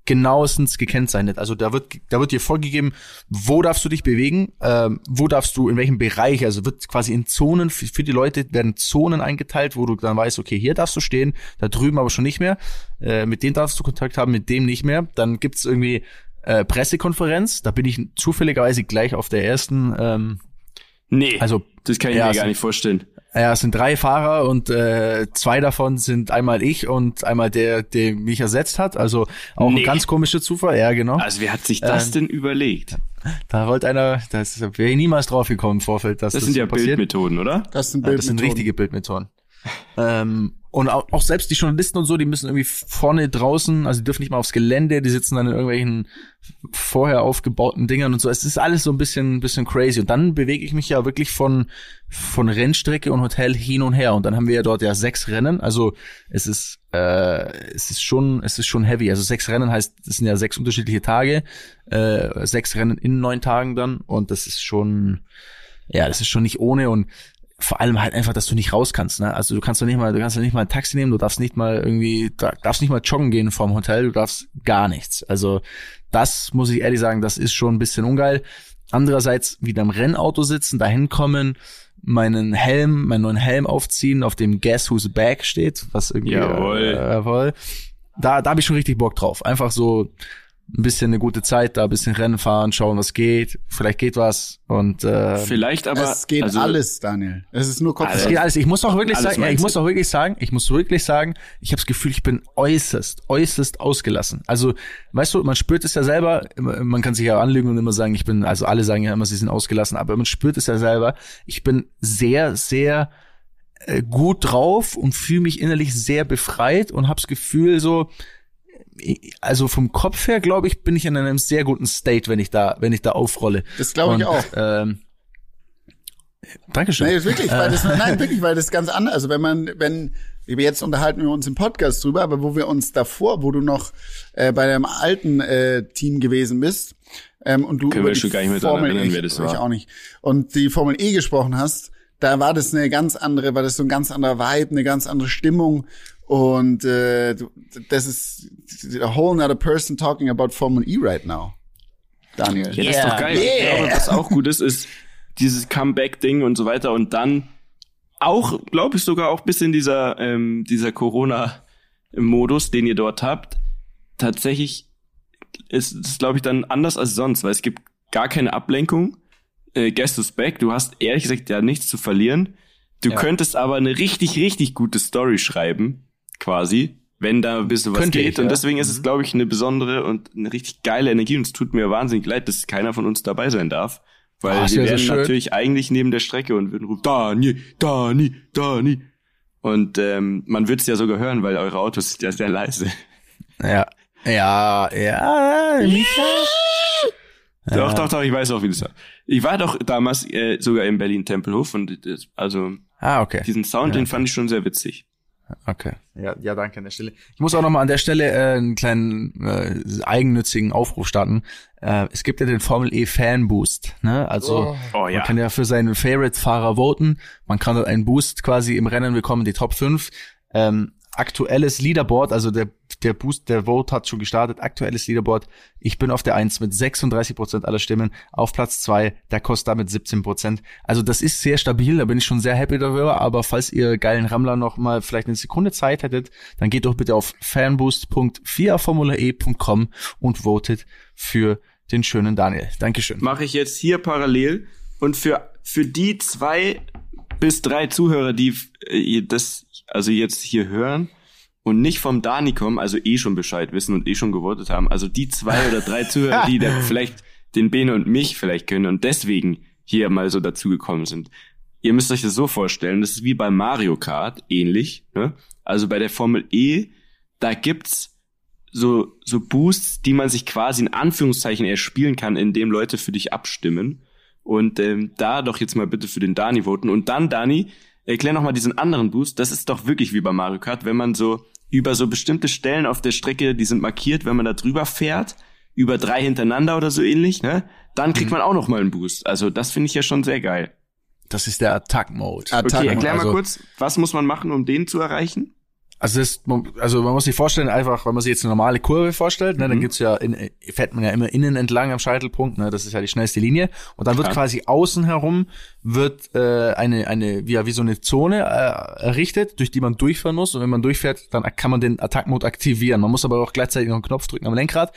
genauestens gekennzeichnet. Also da wird, da wird dir vorgegeben, wo darfst du dich bewegen, ähm, wo darfst du, in welchem Bereich, also wird quasi in Zonen, für, für die Leute werden Zonen eingeteilt, wo du dann weißt, okay, hier darfst du stehen, da drüben aber schon nicht mehr, äh, mit dem darfst du Kontakt haben, mit dem nicht mehr. Dann gibt's irgendwie äh, Pressekonferenz, da bin ich zufälligerweise gleich auf der ersten, ähm, Nee, also das kann ich ja, mir gar nicht vorstellen. ja, es sind drei Fahrer und äh, zwei davon sind einmal ich und einmal der, der mich ersetzt hat. Also auch Nee. ein ganz komischer Zufall. Ja, genau. Also wer hat sich das Ähm, denn überlegt? Da wollte einer, das wäre ich niemals drauf gekommen im Vorfeld, dass Das das, sind ja passiert. Bildmethoden, oder? Das sind Ja, das sind Bildmethoden. richtige Bildmethoden. ähm, und auch, auch selbst die Journalisten und so, die müssen irgendwie vorne draußen, also die dürfen nicht mal aufs Gelände, die sitzen dann in irgendwelchen vorher aufgebauten Dingern und so. Es ist alles so ein bisschen, bisschen crazy. Und dann bewege ich mich ja wirklich von, von Rennstrecke und Hotel hin und her. Und dann haben wir ja dort ja sechs Rennen. Also es ist, äh, es ist schon, es ist schon heavy. Also sechs Rennen heißt, das sind ja sechs unterschiedliche Tage, äh, sechs Rennen in neun Tagen dann. Und das ist schon, ja, das ist schon nicht ohne und vor allem halt einfach, dass du nicht raus kannst, ne? Also du kannst doch nicht mal, du kannst doch nicht mal ein Taxi nehmen, du darfst nicht mal irgendwie, da- darfst nicht mal joggen gehen vorm Hotel, du darfst gar nichts. Also das muss ich ehrlich sagen, das ist schon ein bisschen ungeil. Andererseits wieder im Rennauto sitzen, dahin kommen, meinen Helm, meinen neuen Helm aufziehen, auf dem Guess Who's Back steht, was irgendwie Jawohl. Äh, jawohl. Da, da habe ich schon richtig Bock drauf. Einfach so ein bisschen eine gute Zeit, da ein bisschen Rennen fahren, schauen, was geht. Vielleicht geht was und äh, Vielleicht aber. es geht also, alles, Daniel. Es ist nur Kopf. es geht alles. Ich muss auch wirklich sagen, ja, ich muss auch wirklich sagen, ich muss wirklich sagen, ich habe das Gefühl, ich bin äußerst, äußerst ausgelassen. Also, weißt du, man spürt es ja selber, man kann sich ja anlügen und immer sagen, ich bin, also alle sagen ja immer, sie sind ausgelassen, aber man spürt es ja selber. Ich bin sehr, sehr äh, gut drauf und fühle mich innerlich sehr befreit und habe das Gefühl so, also vom Kopf her, glaube ich, bin ich in einem sehr guten State, wenn ich da, wenn ich da aufrolle. Das glaube ich Und, auch. Ähm, Dankeschön. Nee, wirklich, weil das, nein, wirklich, weil das ganz anders, also wenn man, wenn, jetzt unterhalten wir uns im Podcast drüber, aber wo wir uns davor, wo du noch äh, bei deinem alten äh, Team gewesen bist, ähm, und du Können über wir die schon gar nicht Formel erinnern, ich, wer das ich war. auch nicht. Und die Formel E gesprochen hast, da war das eine ganz andere, war das so ein ganz anderer Vibe, eine ganz andere Stimmung. Und äh, du- das ist a whole other person talking about Formel E right now. Daniel. Ja, das ist doch geil. Yeah. Ich glaube, was auch gut ist, ist dieses Comeback-Ding und so weiter und dann auch, glaube ich, sogar auch bis in dieser, ähm, dieser Corona-Modus, den ihr dort habt, tatsächlich ist es, glaube ich, dann anders als sonst, weil es gibt gar keine Ablenkung. Äh, Guest is back, du hast ehrlich gesagt ja nichts zu verlieren. Du Ja. könntest aber eine richtig, richtig gute Story schreiben, quasi, wenn da ein bisschen was Könnte geht. ich, ja. Und deswegen ist es, glaube ich, eine besondere und eine richtig geile Energie. Und es tut mir wahnsinnig leid, dass keiner von uns dabei sein darf. Weil Ah, wir ja so wären schön. natürlich eigentlich neben der Strecke und würden rufen, Dani, Dani, Dani. Und ähm, man würde es ja sogar hören, weil eure Autos sind ja sehr leise. Ja. Ja, ja, Micha. Doch, doch, doch, ich weiß auch, wie das war. Ich war doch damals äh, sogar im Berlin Tempelhof und das, also Ah, okay. diesen Sound, den fand ich schon sehr witzig. Okay. Ja, ja, danke an der Stelle. Ich muss auch noch mal an der Stelle äh, einen kleinen äh, eigennützigen Aufruf starten. Äh, es gibt ja den Formel E Fan Boost, ne? Also Oh ja. man kann ja für seinen Favorite Fahrer voten. Man kann dort einen Boost quasi im Rennen bekommen, die Top 5. Ähm, aktuelles Leaderboard, also der der Boost, der Vote hat schon gestartet. Aktuelles Leaderboard. Ich bin auf der 1 mit 36 Prozent aller Stimmen. Auf Platz 2, der Costa damit 17 Prozent. Also das ist sehr stabil, da bin ich schon sehr happy darüber. Aber falls ihr geilen Rammler noch mal vielleicht eine Sekunde Zeit hättet, dann geht doch bitte auf fanboost.fiaformulae.com und votet für den schönen Daniel. Dankeschön. Mache ich jetzt hier parallel und für für die zwei bis drei Zuhörer, die äh, das also jetzt hier hören und nicht vom Dani kommen, also eh schon Bescheid wissen und eh schon gewotet haben, also die zwei oder drei Zuhörer, die da *laughs* vielleicht den Bene und mich vielleicht können und deswegen hier mal so dazugekommen sind. Ihr müsst euch das so vorstellen, das ist wie bei Mario Kart ähnlich, ne? Also bei der Formel E, da gibt's so so Boosts, die man sich quasi in Anführungszeichen erspielen kann, indem Leute für dich abstimmen. Und ähm, da doch jetzt mal bitte für den Dani voten. Und dann, Dani, erklär noch mal diesen anderen Boost. Das ist doch wirklich wie bei Mario Kart, wenn man so über so bestimmte Stellen auf der Strecke, die sind markiert, wenn man da drüber fährt, über drei hintereinander oder so ähnlich, ne? Dann kriegt man auch noch mal einen Boost. Also das finde ich ja schon sehr geil. Das ist der Attack-Mode. Attack- Okay, erklär also- mal kurz, was muss man machen, um den zu erreichen? Also, das, also man muss sich vorstellen, einfach, wenn man sich jetzt eine normale Kurve vorstellt, ne, dann Mhm. gibt's ja, in, fährt man ja immer innen entlang am Scheitelpunkt, ne, das ist ja die schnellste Linie. Und dann wird Klar. quasi außen herum wird äh, eine, eine wie, ja, wie so eine Zone äh, errichtet, durch die man durchfahren muss. Und wenn man durchfährt, dann kann man den Attack-Mode aktivieren. Man muss aber auch gleichzeitig noch einen Knopf drücken am Lenkrad.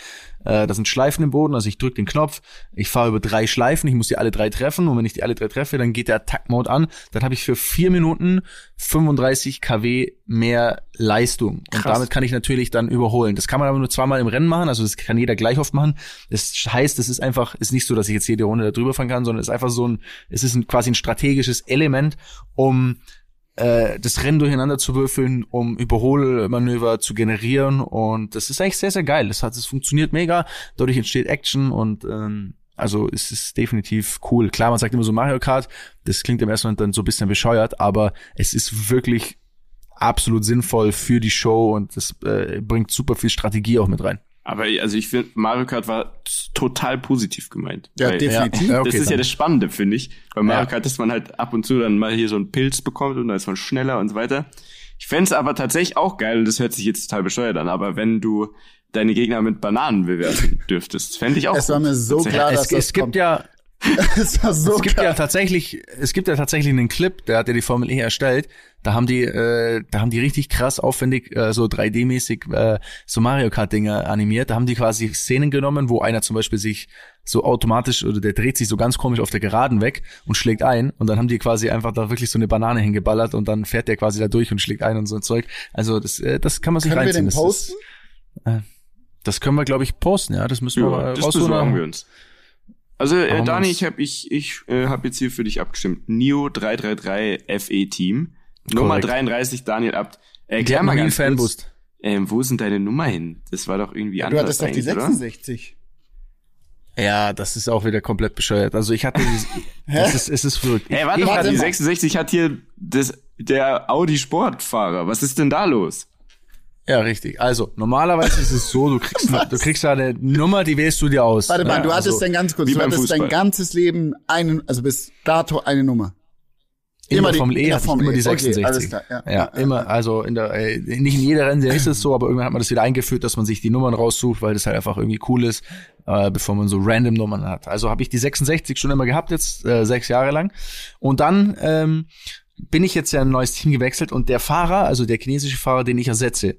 Äh, da sind Schleifen im Boden, also ich drücke den Knopf, ich fahre über drei Schleifen, ich muss die alle drei treffen und wenn ich die alle drei treffe, dann geht der Attack-Mode an. Dann habe ich für vier Minuten 35 kW mehr Leistung. Und Krass. damit kann ich natürlich dann überholen. Das kann man aber nur zweimal im Rennen machen, also das kann jeder gleich oft machen. Das heißt, es ist einfach, ist nicht so, dass ich jetzt jede Runde da drüber fahren kann, sondern es ist einfach so ein, es ist ein, quasi ein strategisches Element, um äh, das Rennen durcheinander zu würfeln, um Überholmanöver zu generieren und das ist eigentlich sehr, sehr geil. Das hat, es funktioniert mega, dadurch entsteht Action und ähm, also es ist definitiv cool. Klar, man sagt immer so Mario Kart, das klingt im ersten Moment dann so ein bisschen bescheuert, aber es ist wirklich absolut sinnvoll für die Show und das äh, bringt super viel Strategie auch mit rein. Aber also ich finde, Mario Kart war total positiv gemeint. Ja, Weil- definitiv. Ja, okay, das ist ja dann. das Spannende, finde ich. Bei Mario Ja. Kart, dass man halt ab und zu dann mal hier so einen Pilz bekommt und dann ist man schneller und so weiter. Ich fänd's aber tatsächlich auch geil, und das hört sich jetzt total bescheuert an, aber wenn du deine Gegner mit Bananen bewerten *laughs* dürftest, fände ich auch Es war mir so klar, dass es, das es gibt kommt. ja es *laughs* so es gibt klar. ja tatsächlich, es gibt ja tatsächlich einen Clip, der hat ja die Formel E erstellt. Da haben die, äh, da haben die richtig krass aufwendig äh, so 3D-mäßig äh, so Mario Kart Dinger animiert. Da haben die quasi Szenen genommen, wo einer zum Beispiel sich so automatisch oder der dreht sich so ganz komisch auf der Geraden weg und schlägt ein und dann haben die quasi einfach da wirklich so eine Banane hingeballert und dann fährt der quasi da durch und schlägt ein und so ein Zeug. Also das, äh, das kann man sich Können wir reinziehen. den Das posten? Ist, das können wir, glaube ich, posten. Ja, das müssen wir Ja, mal das besorgen wir uns. Also, äh, Dani, ich habe ich, ich, äh, hab jetzt hier für dich abgestimmt. Neo 333 FE Team. Nummer Korrekt. 33, Daniel Abt. Die Erklär mal einen ganz kurz, Fanboost. ähm, wo sind deine Nummer hin? Das war doch irgendwie Du anders hattest doch die eigentlich, oder? 66. Ja, das ist auch wieder komplett bescheuert. Also ich hatte dieses, *laughs* das ist, es ist verrückt. Hey, warte ich, mal, warte die mal. 66 hat hier das, der Audi Sportfahrer. Was ist denn da los? Ja, richtig. Also, normalerweise ist es so, du kriegst, *laughs* du kriegst da eine Nummer, die wählst du dir aus. Warte mal, Ja, du hattest also, dein ganz kurz, du hattest dein ganzes Leben einen, also bis dato eine Nummer. in immer der die- Formel in E der Formel immer die E. Okay, 66. alles klar, ja. ja, Ja, immer, also in der, äh, nicht in jeder Rennserie ist es so, aber irgendwann hat man das wieder eingeführt, dass man sich die Nummern raussucht, weil das halt einfach irgendwie cool ist, äh, bevor man so random Nummern hat. Also habe ich die 66 schon immer gehabt jetzt, äh, sechs Jahre lang. Und dann ähm, bin ich jetzt ja in ein neues Team gewechselt und der Fahrer, also der chinesische Fahrer, den ich ersetze,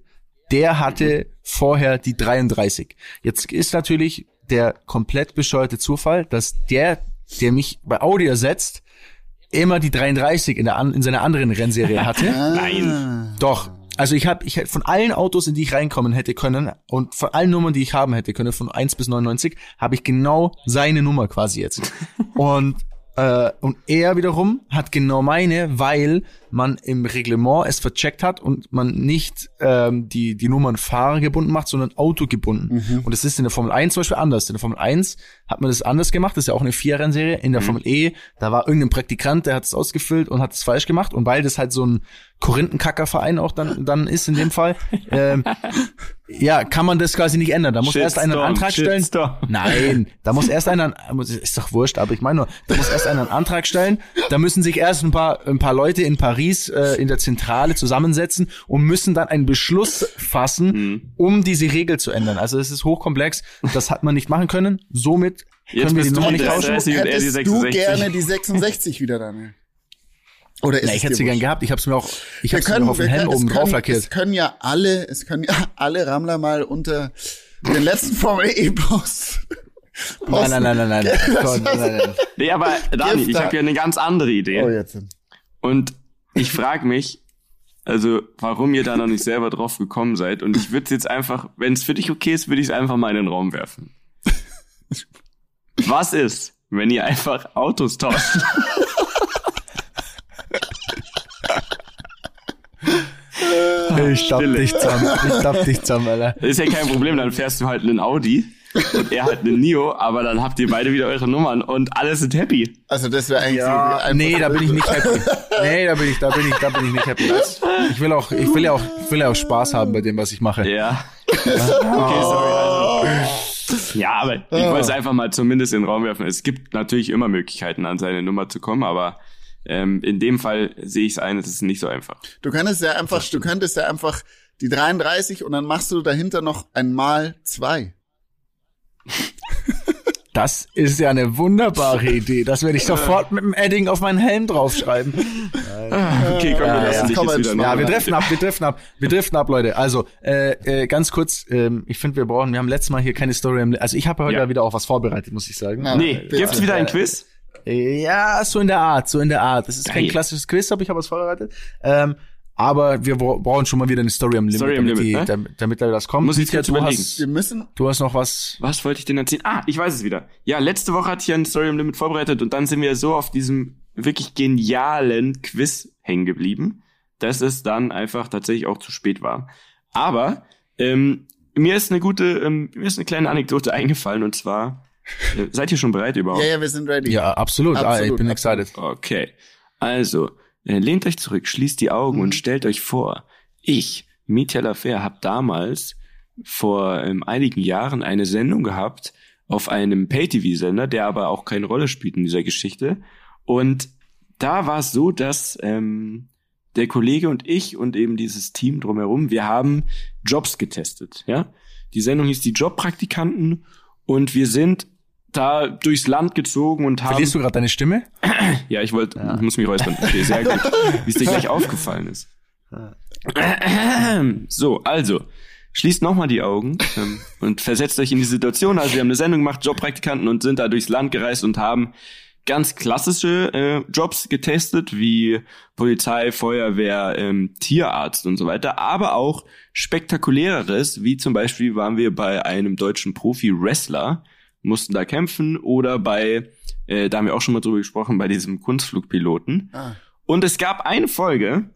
der hatte vorher die 33. Jetzt ist natürlich der komplett bescheuerte Zufall, dass der, der mich bei Audi ersetzt, immer die 33 in, der, in seiner anderen Rennserie hatte. *laughs* Nein. Doch. Also ich habe ich hätt von allen Autos, in die ich reinkommen hätte können und von allen Nummern, die ich haben hätte können, von 1 bis 99, habe ich genau seine Nummer quasi jetzt. *laughs* und äh, und er wiederum hat genau meine, weil man im Reglement es vercheckt hat und man nicht ähm, die, die Nummern Fahrer gebunden macht, sondern Auto gebunden. Und das ist in der Formel 1 zum Beispiel anders. In der Formel 1 hat man das anders gemacht, das ist ja auch eine Vierrennserie. In der Formel E, da war irgendein Praktikant, der hat es ausgefüllt und hat es falsch gemacht. Und weil das halt so ein Korinthenkackerverein auch dann, dann ist in dem Fall, ähm, ja, kann man das quasi nicht ändern. Da muss erst einer einen Shitstorm, Antrag stellen. Shitstorm. Nein, da muss erst einer, ist doch wurscht, aber ich meine nur, da muss erst einer einen Antrag stellen. Da müssen sich erst ein paar, ein paar Leute in Paris äh, in der Zentrale zusammensetzen und müssen dann einen Beschluss fassen, Hm. um diese Regel zu ändern. Also es ist hochkomplex. Das hat man nicht machen können. Somit Jetzt können wir die Nummer nicht tauschen. 33 und die Hättest du 66. gerne die 66 wieder, Daniel? Oder ist es ich hätte sie gern gehabt. Ich habe es mir auch, ich Wir habe es mir auf den Helm können, oben drauf können, lackiert. es können ja alle, es können ja alle Rammler mal unter den letzten Formel E-Post. Nein, nein, nein, nein, nein. Nein, nein. Nee, aber Dani, ich habe ja eine ganz andere Idee. Oh, jetzt. Und ich frage mich, also warum ihr da noch nicht selber drauf gekommen seid. Und ich würde jetzt einfach, wenn es für dich okay ist, würde ich es einfach mal in den Raum werfen. Was ist, wenn ihr einfach Autos tauscht? Ich tapp Stille. dich zusammen. Ich tapp dich zusammen, Alter. Das ist ja kein Problem, dann fährst du halt einen Audi und er halt einen Nio, aber dann habt ihr beide wieder eure Nummern und alle sind happy. Also das wäre eigentlich Ja, einfach- nee, da bin ich nicht happy. *laughs* Nee, da bin ich, da bin ich, da bin ich nicht happy. Ich will auch, ich will ja auch, ich will ja auch Spaß haben bei dem, was ich mache. Ja. Okay, sorry. Also. Ja, aber ich wollte es einfach mal zumindest in den Raum werfen. Es gibt natürlich immer Möglichkeiten, an seine Nummer zu kommen, aber ähm, in dem Fall sehe ich es ein, es ist nicht so einfach. Du könntest ja einfach, du könntest ja einfach die 33 und dann machst du dahinter noch ein Mal zwei. Das ist ja eine wunderbare Idee. Das werde ich sofort mit dem Edding auf meinen Helm draufschreiben. Okay, komm, wir Ja, lassen ja. dich Komm, jetzt jetzt wieder. Ja, wir driften ab, wir driften ab, wir driften ab, Leute. Also, äh, äh, ganz kurz, ähm, ich finde, wir brauchen, wir haben letztes Mal hier keine Story also ich habe heute Ja. ja. wieder auch was vorbereitet, muss ich sagen. Na, Nee, gibt's wieder ein Quiz? Ja, so in der Art, so in der Art. Das ist kein Geil. klassisches Quiz, aber ich habe was vorbereitet. Ähm, aber wir bra- brauchen schon mal wieder eine Story am Limit, Story am damit, Limit, die, ne? damit, damit da das kommt. Muss ich kurz du überlegen. hast, Wir müssen, du hast noch was. Was wollte ich denn erzählen? Ah, ich weiß es wieder. Ja, letzte Woche hatte ich ja eine Story im Limit vorbereitet und dann sind wir so auf diesem wirklich genialen Quiz hängen geblieben, dass es dann einfach tatsächlich auch zu spät war. Aber ähm, mir ist eine gute, ähm, mir ist eine kleine Anekdote *laughs* eingefallen und zwar, seid ihr schon bereit überhaupt? ja, ja, wir sind ready. Ja, absolut. ah, ich Absolut, bin absolut. excited. Okay. Also, äh, lehnt euch zurück, schließt die Augen und stellt euch vor, ich, Mitya Lafer, habe damals vor ähm, einigen Jahren eine Sendung gehabt auf einem Pay-TV-Sender, der aber auch keine Rolle spielt in dieser Geschichte. Und da war es so, dass ähm, der Kollege und ich und eben dieses Team drumherum, wir haben Jobs getestet. Ja, die Sendung hieß die Jobpraktikanten und wir sind da durchs Land gezogen und haben Verlierst du gerade deine Stimme? *clears throat* ja, ich wollte, ich muss mich räuspern. Okay, sehr gut. Wie es dir gleich *laughs* aufgefallen ist. *clears throat* So, also, schließt nochmal die Augen ähm, und versetzt euch in die Situation. Also wir haben eine Sendung gemacht, Jobpraktikanten und sind da durchs Land gereist und haben ganz klassische äh, Jobs getestet, wie Polizei, Feuerwehr, ähm, Tierarzt und so weiter, aber auch spektakuläreres, wie zum Beispiel waren wir bei einem deutschen Profi-Wrestler, mussten da kämpfen, oder bei, äh, da haben wir auch schon mal drüber gesprochen, bei diesem Kunstflugpiloten. Ah. Und es gab eine Folge,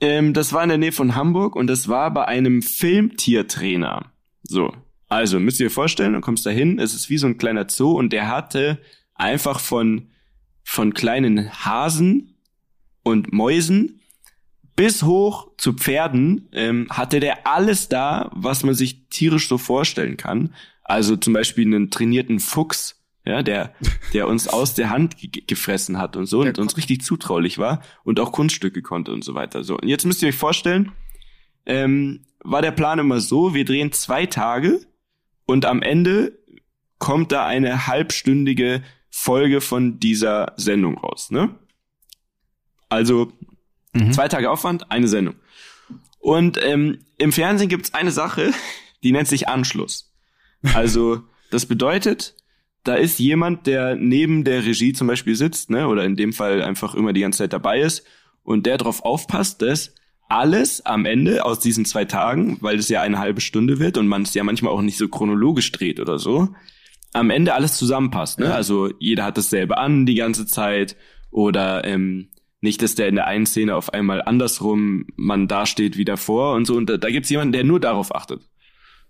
ähm, das war in der Nähe von Hamburg und das war bei einem Filmtiertrainer. So. Also, müsst ihr euch vorstellen, du kommst da hin, es ist wie so ein kleiner Zoo und der hatte einfach von, von kleinen Hasen und Mäusen bis hoch zu Pferden ähm, hatte der alles da, was man sich tierisch so vorstellen kann. Also zum Beispiel einen trainierten Fuchs, ja, der, der uns *laughs* aus der Hand gefressen hat und so und uns richtig zutraulich war und auch Kunststücke konnte und so weiter. So, und jetzt müsst ihr euch vorstellen, ähm, war der Plan immer so, wir drehen zwei Tage und am Ende kommt da eine halbstündige Folge von dieser Sendung raus, ne? Also mhm. zwei Tage Aufwand, eine Sendung. Und ähm, im Fernsehen gibt's eine Sache, *laughs* die nennt sich Anschluss. Also *laughs* das bedeutet, da ist jemand, der neben der Regie zum Beispiel sitzt, ne, oder in dem Fall einfach immer die ganze Zeit dabei ist und der darauf aufpasst, dass alles am Ende aus diesen zwei Tagen, weil es ja eine halbe Stunde wird und man es ja manchmal auch nicht so chronologisch dreht oder so, am Ende alles zusammenpasst. Ne? Also jeder hat dasselbe an die ganze Zeit oder ähm, nicht, dass der in der einen Szene auf einmal andersrum man dasteht wie davor und so. Und da, da gibt's jemanden, der nur darauf achtet.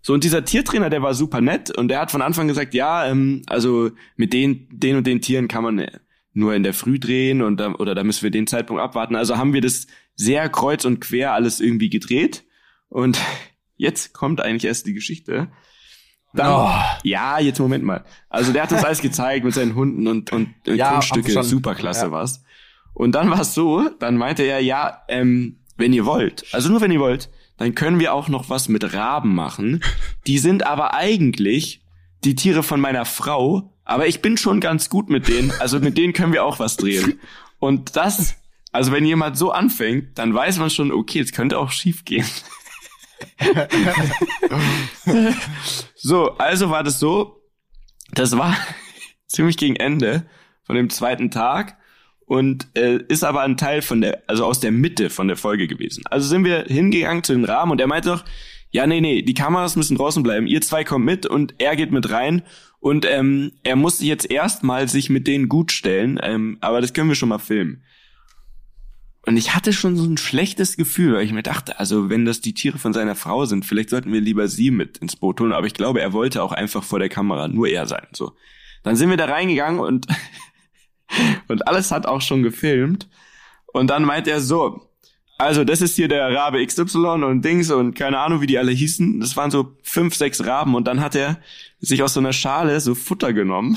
So, und dieser Tiertrainer, der war super nett und der hat von Anfang gesagt, ja, ähm, also mit den, den und den Tieren kann man nur in der Früh drehen und da, oder da müssen wir den Zeitpunkt abwarten. Also haben wir das sehr kreuz und quer alles irgendwie gedreht. Und *laughs* jetzt kommt eigentlich erst die Geschichte. Dann, oh. Ja, jetzt Moment mal. Also der hat uns *laughs* alles gezeigt mit seinen Hunden und, und, und ja, Kunststücke. Superklasse ja. war's. Und dann war es so, dann meinte er, ja, ähm, wenn ihr wollt, also nur wenn ihr wollt, dann können wir auch noch was mit Raben machen. Die sind aber eigentlich die Tiere von meiner Frau, aber ich bin schon ganz gut mit denen, also mit denen können wir auch was drehen. Und das, also wenn jemand so anfängt, dann weiß man schon, okay, es könnte auch schief gehen. *laughs* so, also war das so, das war *laughs* ziemlich gegen Ende von dem zweiten Tag und äh, ist aber ein Teil von der, also aus der Mitte von der Folge gewesen. Also sind wir hingegangen zu den Rahmen und er meinte doch, ja, nee, nee, die Kameras müssen draußen bleiben. Ihr zwei kommt mit und er geht mit rein. Und ähm, er muss jetzt erstmal sich mit denen gut stellen, ähm, aber das können wir schon mal filmen. Und ich hatte schon so ein schlechtes Gefühl, weil ich mir dachte, also wenn das die Tiere von seiner Frau sind, vielleicht sollten wir lieber sie mit ins Boot holen. Aber ich glaube, er wollte auch einfach vor der Kamera nur er sein. So, dann sind wir da reingegangen und *laughs* und alles hat auch schon gefilmt. Und dann meint er so, also das ist hier der Rabe XY und Dings und keine Ahnung, wie die alle hießen. Das waren so fünf, sechs Raben und dann hat er sich aus so einer Schale so Futter genommen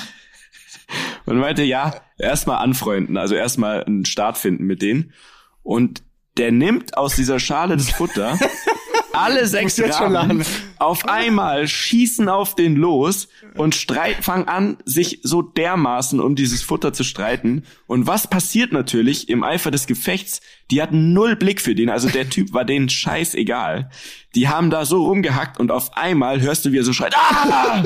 *laughs* und meinte, ja, erstmal anfreunden, also erstmal einen Start finden mit denen. Und der nimmt aus dieser Schale das Futter *laughs* alle *laughs* sechs Raben auf einmal schießen auf den los und streit, fangen an, sich so dermaßen um dieses Futter zu streiten. Und was passiert natürlich im Eifer des Gefechts? Die hatten null Blick für den, also der Typ war denen scheißegal. Die haben da so rumgehackt und auf einmal hörst du, wie er so schreit, ah!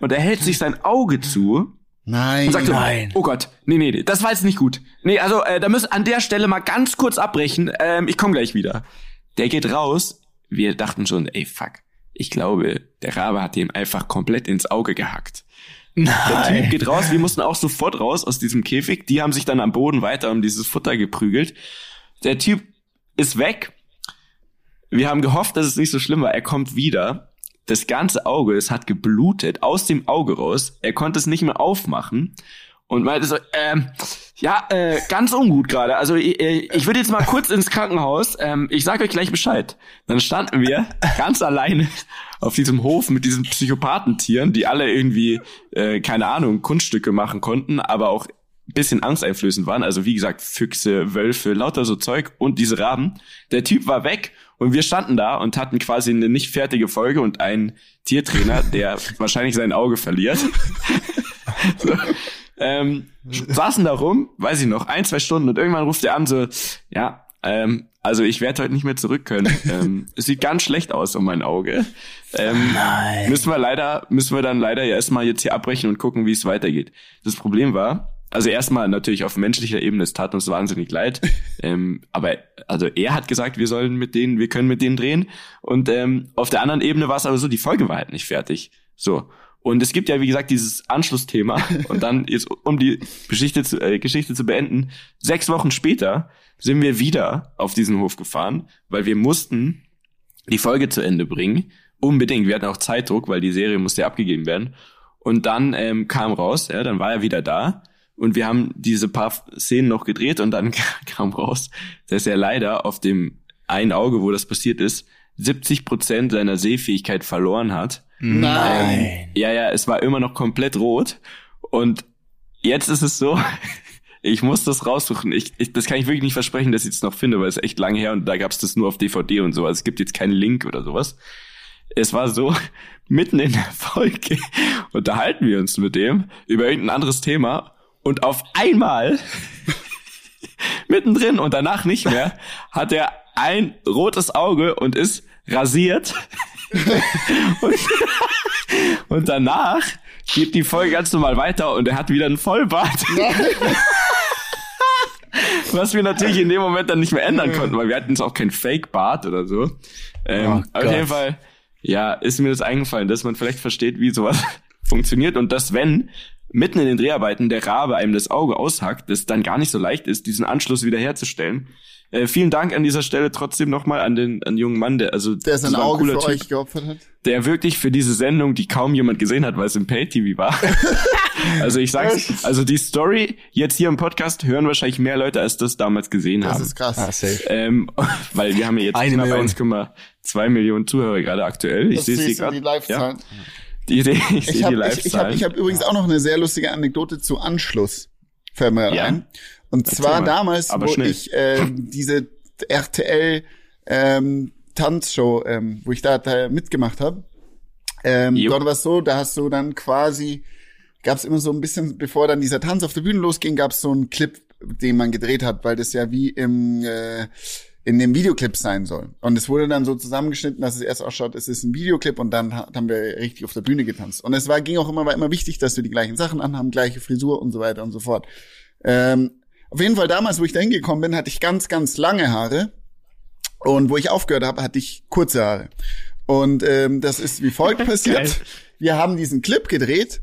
Und er hält sich sein Auge zu. Nein, und sagt nein. So, oh Gott, nee, nee, das war jetzt nicht gut. Nee, also äh, da müssen an der Stelle mal ganz kurz abbrechen. Ähm, ich komme gleich wieder. Der geht raus. Wir dachten schon, ey, fuck. Ich glaube, der Rabe hat ihm einfach komplett ins Auge gehackt. Nein. Der Typ geht raus, wir mussten auch sofort raus aus diesem Käfig. Die haben sich dann am Boden weiter um dieses Futter geprügelt. Der Typ ist weg. Wir haben gehofft, dass es nicht so schlimm war. Er kommt wieder. Das ganze Auge, es hat geblutet aus dem Auge raus. Er konnte es nicht mehr aufmachen und meinte so, ähm, ja, äh, ganz ungut gerade. Also ich, ich würde jetzt mal kurz ins Krankenhaus. Ähm, ich sage euch gleich Bescheid. Dann standen wir ganz alleine auf diesem Hof mit diesen Psychopathentieren, die alle irgendwie, äh, keine Ahnung, Kunststücke machen konnten, aber auch bisschen angsteinflößend waren. Also wie gesagt, Füchse, Wölfe, lauter so Zeug und diese Raben. Der Typ war weg und wir standen da und hatten quasi eine nicht fertige Folge und einen Tiertrainer, der wahrscheinlich sein Auge verliert. *laughs* *laughs* *laughs* so ähm, saßen da rum, weiß ich noch, ein, zwei Stunden und irgendwann ruft er an so, ja, ähm, also ich werde heute nicht mehr zurück können. ähm, es sieht ganz schlecht aus um mein Auge. Ähm, Nein. Müssen wir leider, müssen wir dann leider ja erstmal jetzt hier abbrechen und gucken, wie es weitergeht. Das Problem war, also erstmal natürlich auf menschlicher Ebene, es tat uns wahnsinnig leid. ähm, aber also er hat gesagt, wir sollen mit denen, wir können mit denen drehen. Und ähm, auf der anderen Ebene war es aber so, die Folge war halt nicht fertig. So. Und es gibt ja, wie gesagt, dieses Anschlussthema. *laughs* Und dann jetzt, um die Geschichte zu, äh, Geschichte zu beenden, sechs Wochen später sind wir wieder auf diesen Hof gefahren, weil wir mussten die Folge zu Ende bringen. Unbedingt. Wir hatten auch Zeitdruck, weil die Serie musste ja abgegeben werden. Und dann ähm, kam raus, ja, dann war er wieder da. Und wir haben diese paar Szenen noch gedreht und dann *laughs* kam raus, dass er leider auf dem einen Auge, wo das passiert ist, 70 Prozent seiner Sehfähigkeit verloren hat. Nein. Ja, ja, es war immer noch komplett rot. Und jetzt ist es so, *laughs* ich muss das raussuchen. Ich, ich, das kann ich wirklich nicht versprechen, dass ich es noch finde, weil es echt lange her und da gab es das nur auf DVD und so. Also es gibt jetzt keinen Link oder sowas. Es war so, *laughs* mitten in der Folge *laughs* unterhalten wir uns mit dem über irgendein anderes Thema und auf einmal mittendrin und danach nicht mehr hat er ein rotes Auge und ist rasiert. *laughs* und, und danach geht die Folge ganz normal weiter und er hat wieder einen Vollbart. *laughs* Was wir natürlich in dem Moment dann nicht mehr ändern konnten, weil wir hatten jetzt auch kein Fake-Bart oder so. Ähm, Oh auf jeden Fall, ja, ist mir das eingefallen, dass man vielleicht versteht, wie sowas *laughs* funktioniert und dass wenn mitten in den Dreharbeiten der Rabe einem das Auge aushackt, es dann gar nicht so leicht ist, diesen Anschluss wiederherzustellen. Äh, vielen Dank an dieser Stelle trotzdem nochmal an den, an den jungen Mann, der, also, Der das sein Auge cooler für Typ euch geopfert hat. der wirklich für diese Sendung, die kaum jemand gesehen hat, weil es im Pay-TV war. *laughs* also ich sag's, also die Story jetzt hier im Podcast hören wahrscheinlich mehr Leute, als das damals gesehen Das haben. ist krass. Ah, safe. Ähm, *laughs* weil wir haben ja jetzt Eine knapp Million. 1,2 Millionen Zuhörer gerade aktuell. Ich Das sehe sie gerade. die Live-Zahlen. Ja, die, die, ich Ich habe ich, ich hab, Live-Zahlen. ich hab übrigens auch noch eine sehr lustige Anekdote zu Anschluss. Fällt mir Ja. ein. Und Erzähl zwar mal, damals, aber wo schnell. ich äh, diese RTL ähm, Tanzshow, ähm, wo ich da, da mitgemacht habe. Ähm, Jo. dort war es so, da hast du dann quasi, gab es immer so ein bisschen, bevor dann dieser Tanz auf der Bühne losging, gab es so einen Clip, den man gedreht hat, weil das ja wie im äh, in dem Videoclip sein soll. Und es wurde dann so zusammengeschnitten, dass es erst ausschaut, es ist ein Videoclip und dann ha- haben wir richtig auf der Bühne getanzt. Und es war, ging auch immer, war immer wichtig, dass wir die gleichen Sachen anhaben, gleiche Frisur und so weiter und so fort. Ähm, auf jeden Fall damals, wo ich da hingekommen bin, hatte ich ganz, ganz lange Haare. Und wo ich aufgehört habe, hatte ich kurze Haare. Und ähm, das ist wie folgt *laughs* passiert. Wir haben diesen Clip gedreht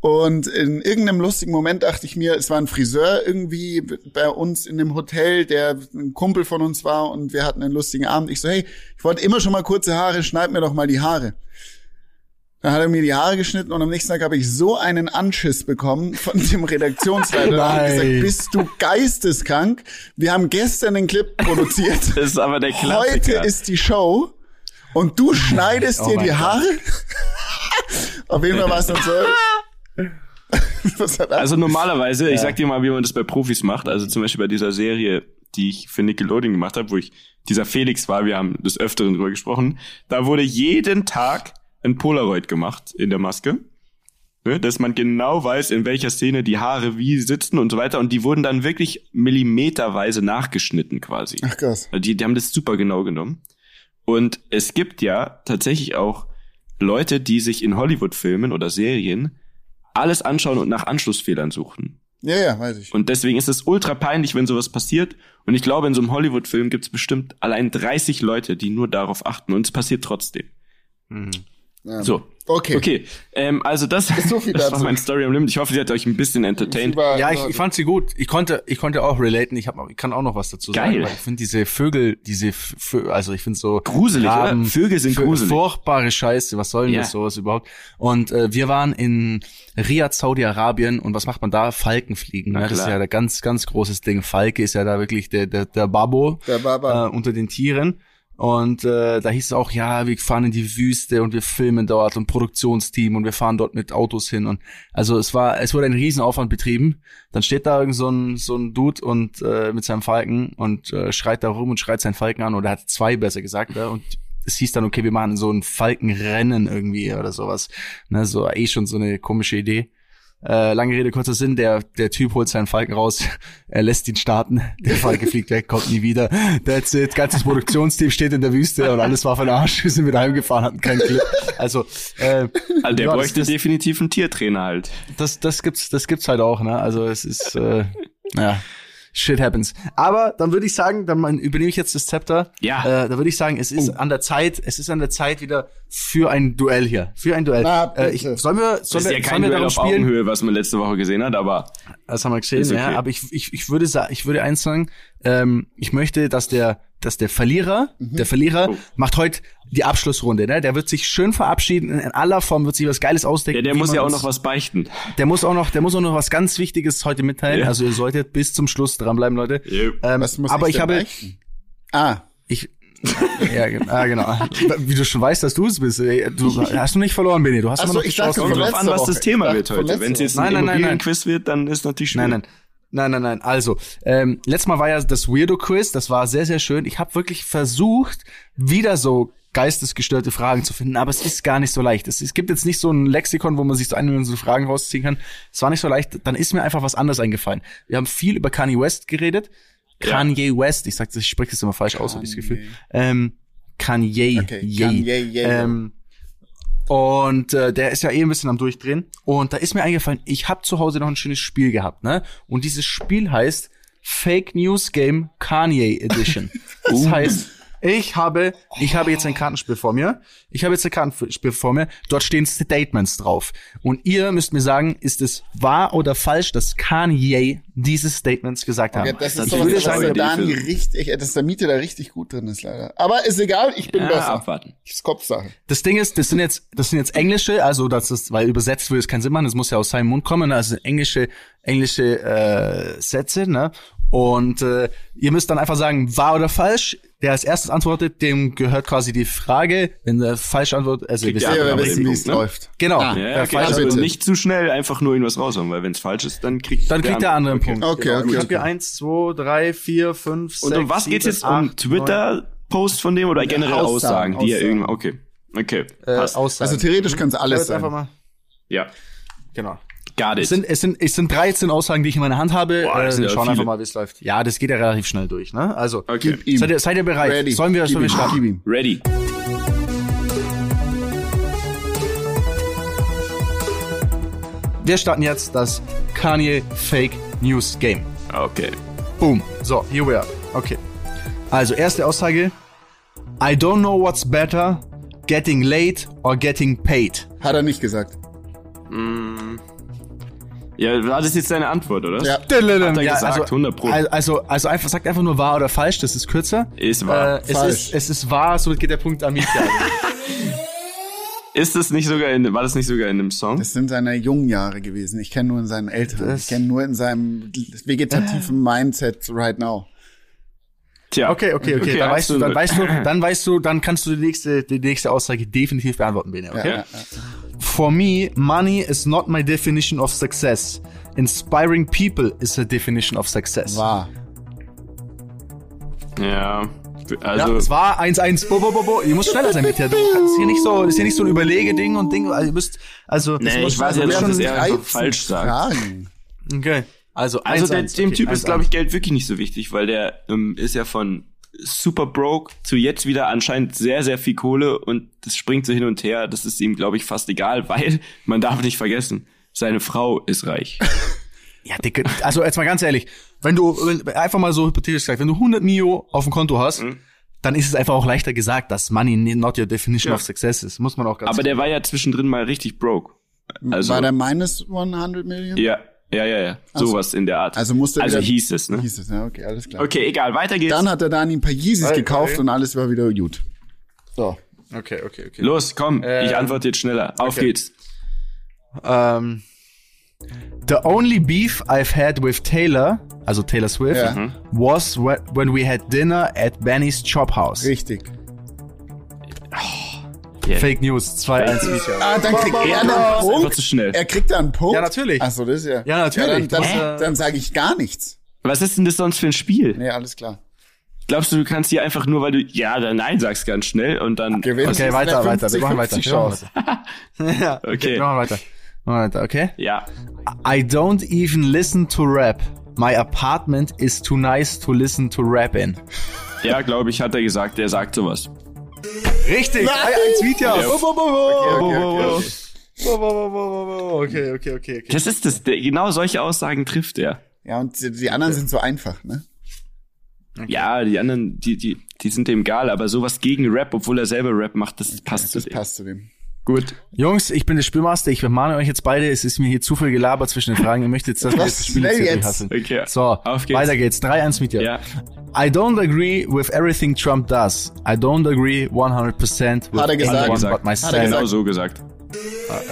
und in irgendeinem lustigen Moment dachte ich mir, es war ein Friseur irgendwie bei uns in dem Hotel, der ein Kumpel von uns war und wir hatten einen lustigen Abend. Ich so, hey, ich wollte immer schon mal kurze Haare, schneid mir doch mal die Haare. Dann hat er mir die Haare geschnitten und am nächsten Tag habe ich so einen Anschiss bekommen von dem Redaktionsleiter. Der hat gesagt, bist du geisteskrank? Wir haben gestern den Clip produziert. *laughs* das ist aber der Klassiker. Heute ist die Show und du schneidest Oh dir die. Haare. *laughs* Auf jeden Fall war es dann so. *laughs* Also normalerweise, ich sag dir mal, wie man das bei Profis macht. Also zum Beispiel bei dieser Serie, die ich für Nickelodeon gemacht habe, wo ich dieser Felix war, wir haben des Öfteren drüber gesprochen. Da wurde jeden Tag ein Polaroid gemacht in der Maske. Ne, dass man genau weiß, in welcher Szene die Haare wie sitzen und so weiter. Und die wurden dann wirklich millimeterweise nachgeschnitten quasi. Ach krass. Also Die, die haben das super genau genommen. Und es gibt ja tatsächlich auch Leute, die sich in Hollywood-Filmen oder Serien alles anschauen und nach Anschlussfehlern suchen. Ja, ja, weiß ich. Und deswegen ist es ultra peinlich, wenn sowas passiert. Und ich glaube, in so einem Hollywood-Film gibt es bestimmt allein 30 Leute, die nur darauf achten. Und es passiert trotzdem. Ja. So. Okay. Okay, ähm, also das, so *laughs* viel das war dazu. mein Story am Limit. Ich hoffe, sie hat euch ein bisschen entertained. Über- Ja, ich, ich fand sie gut. Ich konnte, ich konnte auch relaten. Ich, hab, ich kann auch noch was dazu sagen. Geil. Weil ich finde diese Vögel, diese, Vö also ich finde so Gruselig, oder? Vögel sind gruselig. Furchtbare Scheiße. Was soll denn Ja. das sowas überhaupt? Und äh, wir waren in Riyadh, Saudi-Arabien. Und was macht man da? Falken fliegen. Ne? Das ist ja ein ganz, ganz großes Ding. Falke ist ja da wirklich der, der, der Babo Der Baba. äh, unter den Tieren. Und äh, da hieß es auch, ja, wir fahren in die Wüste und wir filmen dort und Produktionsteam und wir fahren dort mit Autos hin. Und also es war, es wurde ein Riesenaufwand betrieben. Dann steht da irgend so ein, so ein Dude und äh, mit seinem Falken und äh, schreit da rum und schreit seinen Falken an oder hat zwei besser gesagt, ja, und es hieß dann, okay, wir machen so ein Falkenrennen irgendwie oder sowas. Ne, so eh schon so eine komische Idee. Äh, lange Rede, kurzer Sinn, der, der Typ holt seinen Falken raus, er lässt ihn starten, der Falke fliegt weg, kommt nie wieder. That's it, ganzes Produktionsteam steht in der Wüste und alles war den Arsch, wir sind wieder heimgefahren, hatten keinen Glück. Also, äh, Also der ja, bräuchte das, definitiv einen Tiertrainer halt. das, das gibt's, das gibt's halt auch, ne? Also es ist, äh, ja, shit happens. Aber dann würde ich sagen, dann übernehme ich jetzt das Zepter. Ja. Äh, da würde ich sagen, es ist an der Zeit, es ist an der Zeit wieder für ein Duell hier, für ein Duell. Na, äh, ich, sollen wir, Das sollen ist wir, ja kein sollen wir Duell auf spielen? Augenhöhe, was man letzte Woche gesehen hat, aber Das haben wir gesehen, Ist okay. ja. Aber ich, ich, ich würde sagen, ich würde eins sagen, ähm, ich möchte, dass der dass der Verlierer, der Verlierer Oh. macht heute die Abschlussrunde, ne? Der wird sich schön verabschieden, in aller Form wird sich was Geiles ausdenken. Ja, der muss ja auch noch was beichten. Der muss auch noch, der muss auch noch was ganz Wichtiges heute mitteilen. Ja. Also ihr solltet bis zum Schluss dranbleiben, Leute. Yep. Ähm, Was muss aber ich ich habe, beichten? Ah, ich, ja, ah, genau. Wie du schon weißt, dass du es bist. Du hast du nicht verloren, Benny. Du hast Ach immer so, noch die ich dachte, Chance. Kommt drauf an, was das Thema wird heute. Wenn es jetzt ein Nein, nein. Immobilienquiz wird, dann ist natürlich schwierig. Nein, nein. Nein, nein, nein. Also, ähm, letztes Mal war ja das Weirdo-Quiz, das war sehr, sehr schön. Ich habe wirklich versucht, wieder so geistesgestörte Fragen zu finden, aber es ist gar nicht so leicht. Es, es gibt jetzt nicht so ein Lexikon, wo man sich so eine Million so Fragen rausziehen kann. Es war nicht so leicht. Dann ist mir einfach was anderes eingefallen. Wir haben viel über Kanye West geredet. Ja. Kanye West, ich sag das, ich spreche das immer falsch aus, habe ich das Gefühl. Ähm, Kanye, Okay, Ye. Kanye, Ye. Ähm, und äh, der ist ja eh ein bisschen am Durchdrehen. Und da ist mir eingefallen, ich habe zu Hause noch ein schönes Spiel gehabt, ne? Und dieses Spiel heißt Fake News Game Kanye Edition. *laughs* Das heißt, ich habe, ich habe jetzt ein Kartenspiel vor mir. Ich habe jetzt ein Kartenspiel vor mir. Dort stehen Statements drauf. Und ihr müsst mir sagen, ist es wahr oder falsch, dass Kanye diese Statements gesagt okay, hat? das ist Ich so würde sagen, für- richtig, äh, dass der Miete da richtig gut drin ist, leider. Aber ist egal, ich bin Ja, besser. abwarten. Das ist Kopfsache. Das Ding ist, das sind jetzt, das sind jetzt englische, also das ist, weil übersetzt würde es keinen Sinn machen, das muss ja aus seinem Mund kommen, also englische, englische äh, Sätze, ne? Und äh, ihr müsst dann einfach sagen, wahr oder falsch. Der als erstes antwortet, dem gehört quasi die Frage. Wenn der falsch antwortet, also Kriegt wisst ihr, Ja, wissen, wie es ne? läuft. genau. Ah, Ja, der okay. falsch Also bitte. nicht zu schnell einfach nur irgendwas raushauen, weil wenn es falsch ist, dann kriegt dann kriegt der andere einen okay. Punkt. Okay, genau. okay, Ich habe hier eins, zwei, drei, vier, fünf, Und sechs, um was geht's jetzt? Um Twitter-Post von dem oder generell Aussagen, Aussagen, die er Aussagen. irgendwann. Okay. Okay. äh, Passt. Aussagen. Also theoretisch kann es alles sein. mal. ja. Genau. Got Es it. sind, es sind, es sind 13 Aussagen, die ich in meiner Hand habe. Boah, äh, ja schauen viele. einfach mal, wie es läuft. Ja, das geht ja relativ schnell durch, ne? Also, Okay. Gib ihm. seid ihr, seid ihr bereit? Ready. Sollen wir, sollen wir starten? Ready. Wir starten jetzt das Kanye Fake News Game. Okay. Boom. So, here we are. Okay. Also, erste Aussage. I don't know what's better, getting late or getting paid. Hat er nicht gesagt. Ja, war das jetzt deine Antwort, oder? Ja. Hat er Ja, gesagt, also, 100 Pro. Also, also einfach, sagt einfach nur wahr oder falsch, das ist kürzer. Ist wahr. Äh, es, ist, es ist wahr, somit geht der Punkt an mich. *laughs* Ist das nicht sogar in, war das nicht sogar in einem Song? Das sind seine jungen Jahre gewesen. Ich kenne nur in seinen älteren. Das- ich kenne nur in seinem vegetativen Mindset right now. Tja. Okay, okay, okay. dann, weißt du, dann weißt du, dann weißt du, dann kannst du die nächste, die nächste Aussage definitiv beantworten, Bene, okay? Ja, ja, ja. For me, money is not my definition of success. Inspiring people is a definition of success. Wahr. Ja. Ja, Also, es war 1-1. Bo, bo, bo, bo. Ihr müsst schneller sein mit dir. Du kannst hier nicht so, das ist hier nicht so ein Überlegeding und Ding. Also, ihr müsst, also, Nee, muss ich weiß ja, dass schon, das eher einfach 13 falsch sagt. Okay. Also, also 1-1. der, dem okay, Typ ist, 1-1. glaube ich, Geld wirklich nicht so wichtig, weil der ähm, ist ja von super broke zu jetzt wieder anscheinend sehr, sehr viel Kohle und das springt so hin und her. Das ist ihm, glaube ich, fast egal, *laughs* weil man darf nicht vergessen, seine Frau ist reich. *laughs* Ja, Dicke, also jetzt mal ganz ehrlich, wenn du, wenn, einfach mal so hypothetisch gesagt, wenn du 100 Mio auf dem Konto hast, Mhm. dann ist es einfach auch leichter gesagt, dass Money not your definition Ja. of success ist. Muss man auch ganz Aber der war ja zwischendrin mal richtig broke. Also, War der minus 100 Millionen? ja, ja, ja, ja. Sowas in der Art. Also musste also wieder- hieß es, ne? Hieß es, ja, okay, alles klar. Okay, egal, weiter geht's. Dann hat er Dani ein paar Yeezys Okay. gekauft und alles war wieder gut. So. Okay, okay, okay. Los, komm, ich Ähm, antworte jetzt schneller. Auf okay. geht's. Um, the only beef I've had with Taylor, also Taylor Swift, Ja. Mhm. was whe- when we had dinner at Benny's Chop House. Richtig. Yeah. Fake News, 2-1 Micha. Ah, dann kriegt er einen Punkt. zu schnell. Er kriegt da einen Punkt. Ja, natürlich. Ach so, das ist ja. Ja, natürlich. Ja, dann dann, dann sage ich gar nichts. Was ist denn das sonst für ein Spiel? Nee, alles klar. Glaubst du, du kannst hier einfach nur, weil du ja oder nein sagst ganz schnell und dann Gewinnst Okay, weiter, eine weiter. Wir machen weiter. 50, Wir machen 50 weiter. ja, *laughs* Okay. Wir machen weiter. Wir machen weiter, okay? ja. I don't even listen to rap. My apartment is too nice to listen to rap in. Ja, glaube ich, hat er gesagt, der sagt sowas. Richtig, 3-1 Vita. Ja. Okay, okay, okay. Okay, okay, okay, okay. Das ist das, der, genau solche Aussagen trifft er. Ja, und die, die anderen sind so einfach, ne? Ja, die anderen, die, die, die sind dem egal, aber sowas gegen Rap, obwohl er selber Rap macht, das passt zu Das dem. passt zu dem. Gut. Jungs, ich bin der Spielmaster. Ich mahne euch jetzt beide. Es ist mir hier zu viel gelabert zwischen den Fragen. Ihr möchtet jetzt, dass wir Was? das Spiel Schnell jetzt jetzt. hassen. Okay. So, Auf geht's. weiter geht's. 3-1 mit dir. Ja. I don't agree with everything Trump does. I don't agree 100% with Hat er gesagt. anyone gesagt. but Hat er. Genau so gesagt.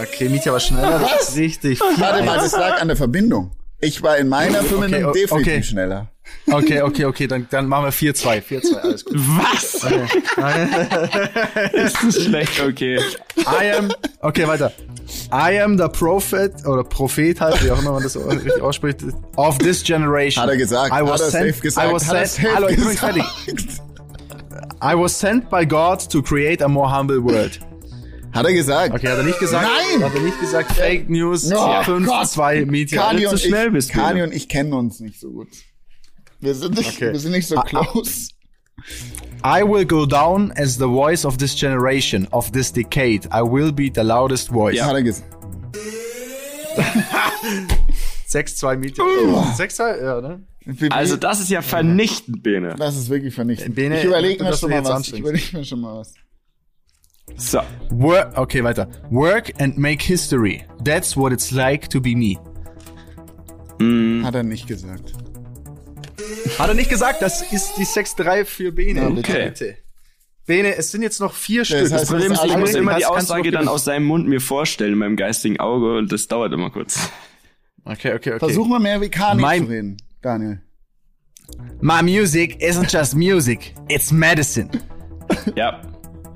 Okay, Mietja war schneller. Das ist richtig. Warte mal, das lag an der Verbindung. Ich war in meiner Verbindung okay, definitiv okay. schneller. Okay, okay, okay, dann, dann machen wir 4-2. 4-2, alles gut. Was? *laughs* ist das schlecht? Okay. I am, okay, weiter. I am the prophet, oder Prophet halt, wie auch immer man das richtig ausspricht, of this generation. Hat er gesagt. I Hat was er sent, safe gesagt. I was Hat er sent, safe hallo, ich bin gesagt. fertig. I was sent by God to create a more humble world. Hat er gesagt. Okay, hat er nicht gesagt? Nein! Hat er nicht gesagt? Fake News, Oh 5, Gott. 2, Media. Kani zu und, schnell ich, bist du Kani wieder. und ich kennen uns nicht so gut. Wir sind nicht, Okay. wir sind nicht so close. I will go down as the voice of this generation, of this decade. I will be the loudest voice. Hat er gesagt. 6-2 Media. 6-2, ja, ne? Also das ist ja vernichtend, Bene. das ist wirklich vernichtend. Bene, ich überlege mir schon mal was. Ich überlege mir schon mal was. So. Work, okay, weiter. Work and make history. That's what it's like to be me. Hat er nicht gesagt. Hat er nicht gesagt, das ist die 6-3 für Bene. Ja, bitte. Okay. Bitte. Bene, es sind jetzt noch vier Stück. heißt, Das das Problem ist, ich muss immer die Aussage dann aus seinem Mund mir vorstellen in meinem geistigen Auge und das dauert immer kurz. Okay, okay, okay. Versuch mal mehr wie Kani Mein- zu reden, Daniel. My music isn't just music, it's medicine. *laughs* Ja.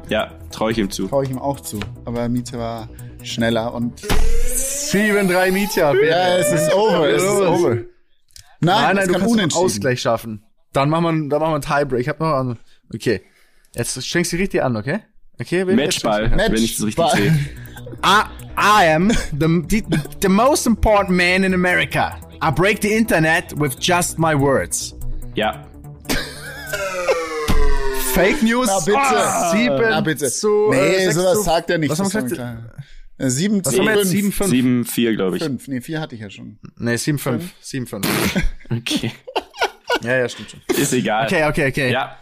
Ja, traue ich ihm zu. Traue ich ihm auch zu. Aber Miete war schneller und 7-3 Mietja. Bene. ja, es ist over, es ist over. Nein, Nein, nein, du kann kannst einen unentschieden. Ausgleich schaffen. Dann machen wir, einen- dann machen wir einen Tiebreak. Ich hab noch an. Okay. Jetzt strengst du dich richtig an, okay? Okay, jetzt Matchball, Match- wenn ich das richtig Ball. sehe. *laughs* I, I am the, the, the most important man in America. I break the internet with just my words. Ja. Fake News. Na bitte. Ah, sieben Na bitte. zu, nee, äh, sowas zu, sagt er nicht. Was haben wir gesagt? War klar. Äh, Sieben Was zu haben wir jetzt? fünf. 7-5. 7-4, glaube ich. Fünf. Nee, vier hatte ich ja schon. Nee, 7-5. 7-5. *laughs* Okay. ja, ja, stimmt schon. Ist egal. Okay, okay, okay. Ja.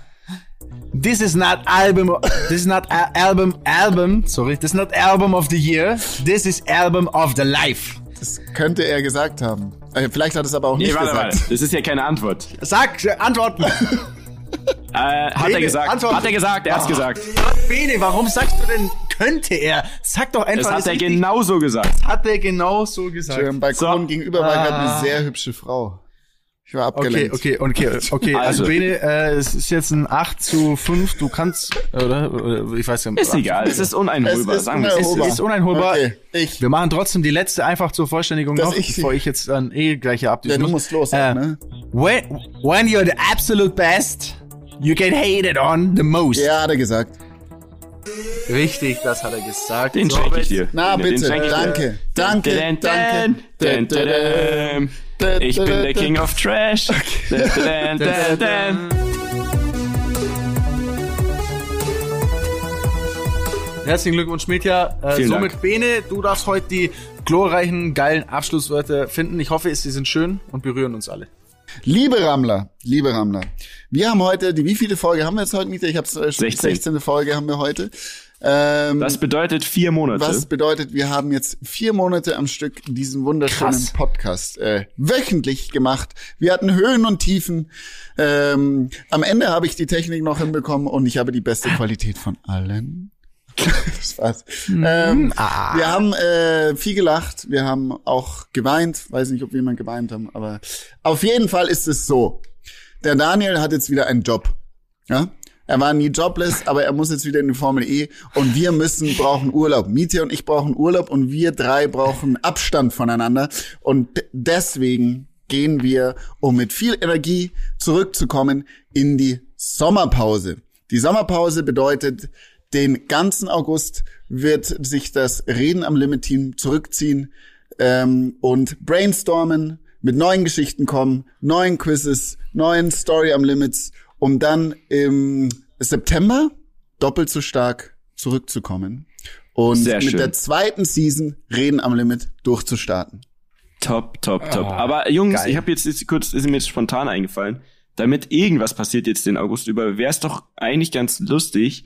This is not album. This is not album. Album. Sorry. This is not album of the year. This is album of the life. Das könnte er gesagt haben. Äh, vielleicht hat es aber auch Nee, nicht warte mal. gesagt. Das ist ja keine Antwort. Sag, äh, antworten. *laughs* Äh, hat Bene, er gesagt. Antwort. Hat er gesagt. Er hat's gesagt. Bene, warum sagst du denn, könnte er? Sag doch einfach, Das hat er genauso gesagt. Hat er genau so gesagt. Am Balkon So. gegenüber war gerade Ah. eine sehr hübsche Frau. Ich war Okay, abgelenkt. okay, okay, okay. *laughs* Also, Also. Bene, äh, es ist jetzt ein 8 zu 5. Du kannst, oder? oder ich weiß nicht. Ist egal. Es ist uneinholbar. Es ist sagen wir es. ist uneinholbar. Okay, ich. Wir machen trotzdem die letzte einfach zur Vollständigung Dass noch, ich- bevor ich jetzt dann eh gleich hier abdüsen Ja, du muss. musst los, Äh, ne? When, when you're the absolute best, you get hated on the most. Ja, hat er gesagt. Richtig, das hat er gesagt. Den So, schenke ich dir. Na, bitte, danke, danke, danke. dun, dun, dun, dun. Ich bin der King of Trash. *laughs* Dun. Herzlichen Glückwunsch, Mitya. Äh, somit, Dank. Bene, du darfst heute die glorreichen, geilen Abschlusswörter finden. Ich hoffe, sie sind schön und berühren uns alle. Liebe Rammler, liebe Rammler, wir haben heute, die wie viele Folge haben wir jetzt heute, Mieter? Ich habe äh, schon 16. 16. Folge haben wir heute. Ähm, Das bedeutet vier Monate. was bedeutet, wir haben jetzt vier Monate am Stück diesen wunderschönen Krass. Podcast äh, wöchentlich gemacht. Wir hatten Höhen und Tiefen. Ähm, am Ende habe ich die Technik noch hinbekommen und ich habe die beste Qualität von allen. *laughs* das war's. Ähm, Ah. Wir haben äh, viel gelacht, wir haben auch geweint. Weiß nicht, ob wir jemand geweint haben, aber auf jeden Fall ist es so. Der Daniel hat jetzt wieder einen Job. Ja? Er war nie jobless, aber er muss jetzt wieder in die Formel E und wir müssen, brauchen Urlaub. Mietje und ich brauchen Urlaub und wir drei brauchen Abstand voneinander und deswegen gehen wir, um mit viel Energie zurückzukommen, in die Sommerpause. Die Sommerpause bedeutet, den ganzen August wird sich das Reden am Limit Team zurückziehen ähm, und brainstormen, mit neuen Geschichten kommen, neuen Quizzes, neuen Story am Limits, um dann im September doppelt so stark zurückzukommen und Sehr mit schön. der zweiten Season Reden am Limit durchzustarten. Top, top, top. Aber Jungs, geil. ich habe jetzt, jetzt kurz, ist mir jetzt spontan eingefallen, damit irgendwas passiert jetzt den August über, wäre es doch eigentlich ganz lustig,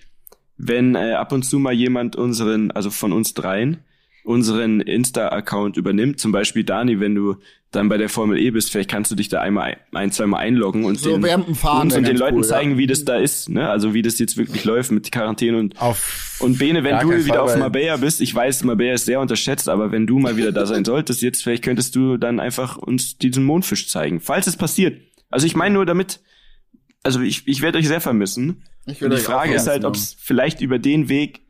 wenn äh, ab und zu mal jemand unseren, also von uns dreien, unseren Insta-Account übernimmt. Zum Beispiel Dani, wenn du dann bei der Formel E bist, vielleicht kannst du dich da einmal ein, zwei Mal einloggen und So den, uns und den Leuten cool, ja. zeigen, wie das da ist, ne? Also wie das jetzt wirklich läuft mit Quarantäne und Auf und Bene, wenn du wieder Fall, auf Marbella bist, ich weiß, Marbella ist sehr unterschätzt, aber wenn du mal wieder da sein *laughs* solltest, jetzt vielleicht könntest du dann einfach uns diesen Mondfisch zeigen, falls es passiert. Also ich meine nur damit, also ich, ich werde euch sehr vermissen. Ich Und die Frage ist halt, ob es vielleicht über den Weg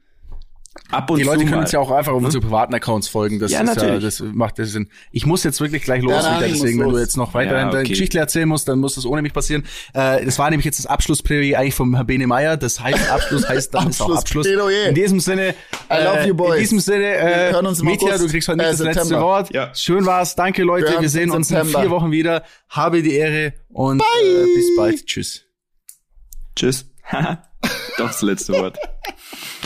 ab und Die zu Leute können mal, uns ja auch einfach auf unsere privaten Accounts folgen. Das Ja, ist ja, natürlich. das macht ja Sinn. Ich muss jetzt wirklich gleich los, Ja, muss deswegen, wenn du jetzt noch weiterhin Ja, deine okay. Geschichte erzählen musst, dann muss das ohne mich passieren. Äh, das war nämlich jetzt das Abschlussplädoyer eigentlich vom Herrn Bene Meyer. Das heißt Abschluss heißt dann ist auch Abschluss. Abschlussplädoyer. In diesem Sinne, I love you, boys. In diesem Sinne, Wir äh, hören uns im Mietja, du kriegst heute nicht äh, das letzte September. Wort. Ja. Schön war's. Danke, Leute. Wir Wir, sehen uns in vier Wochen wieder. Habe die Ehre und äh, bis bald. Tschüss. Tschüss. *laughs* Doch das letzte Wort. *laughs*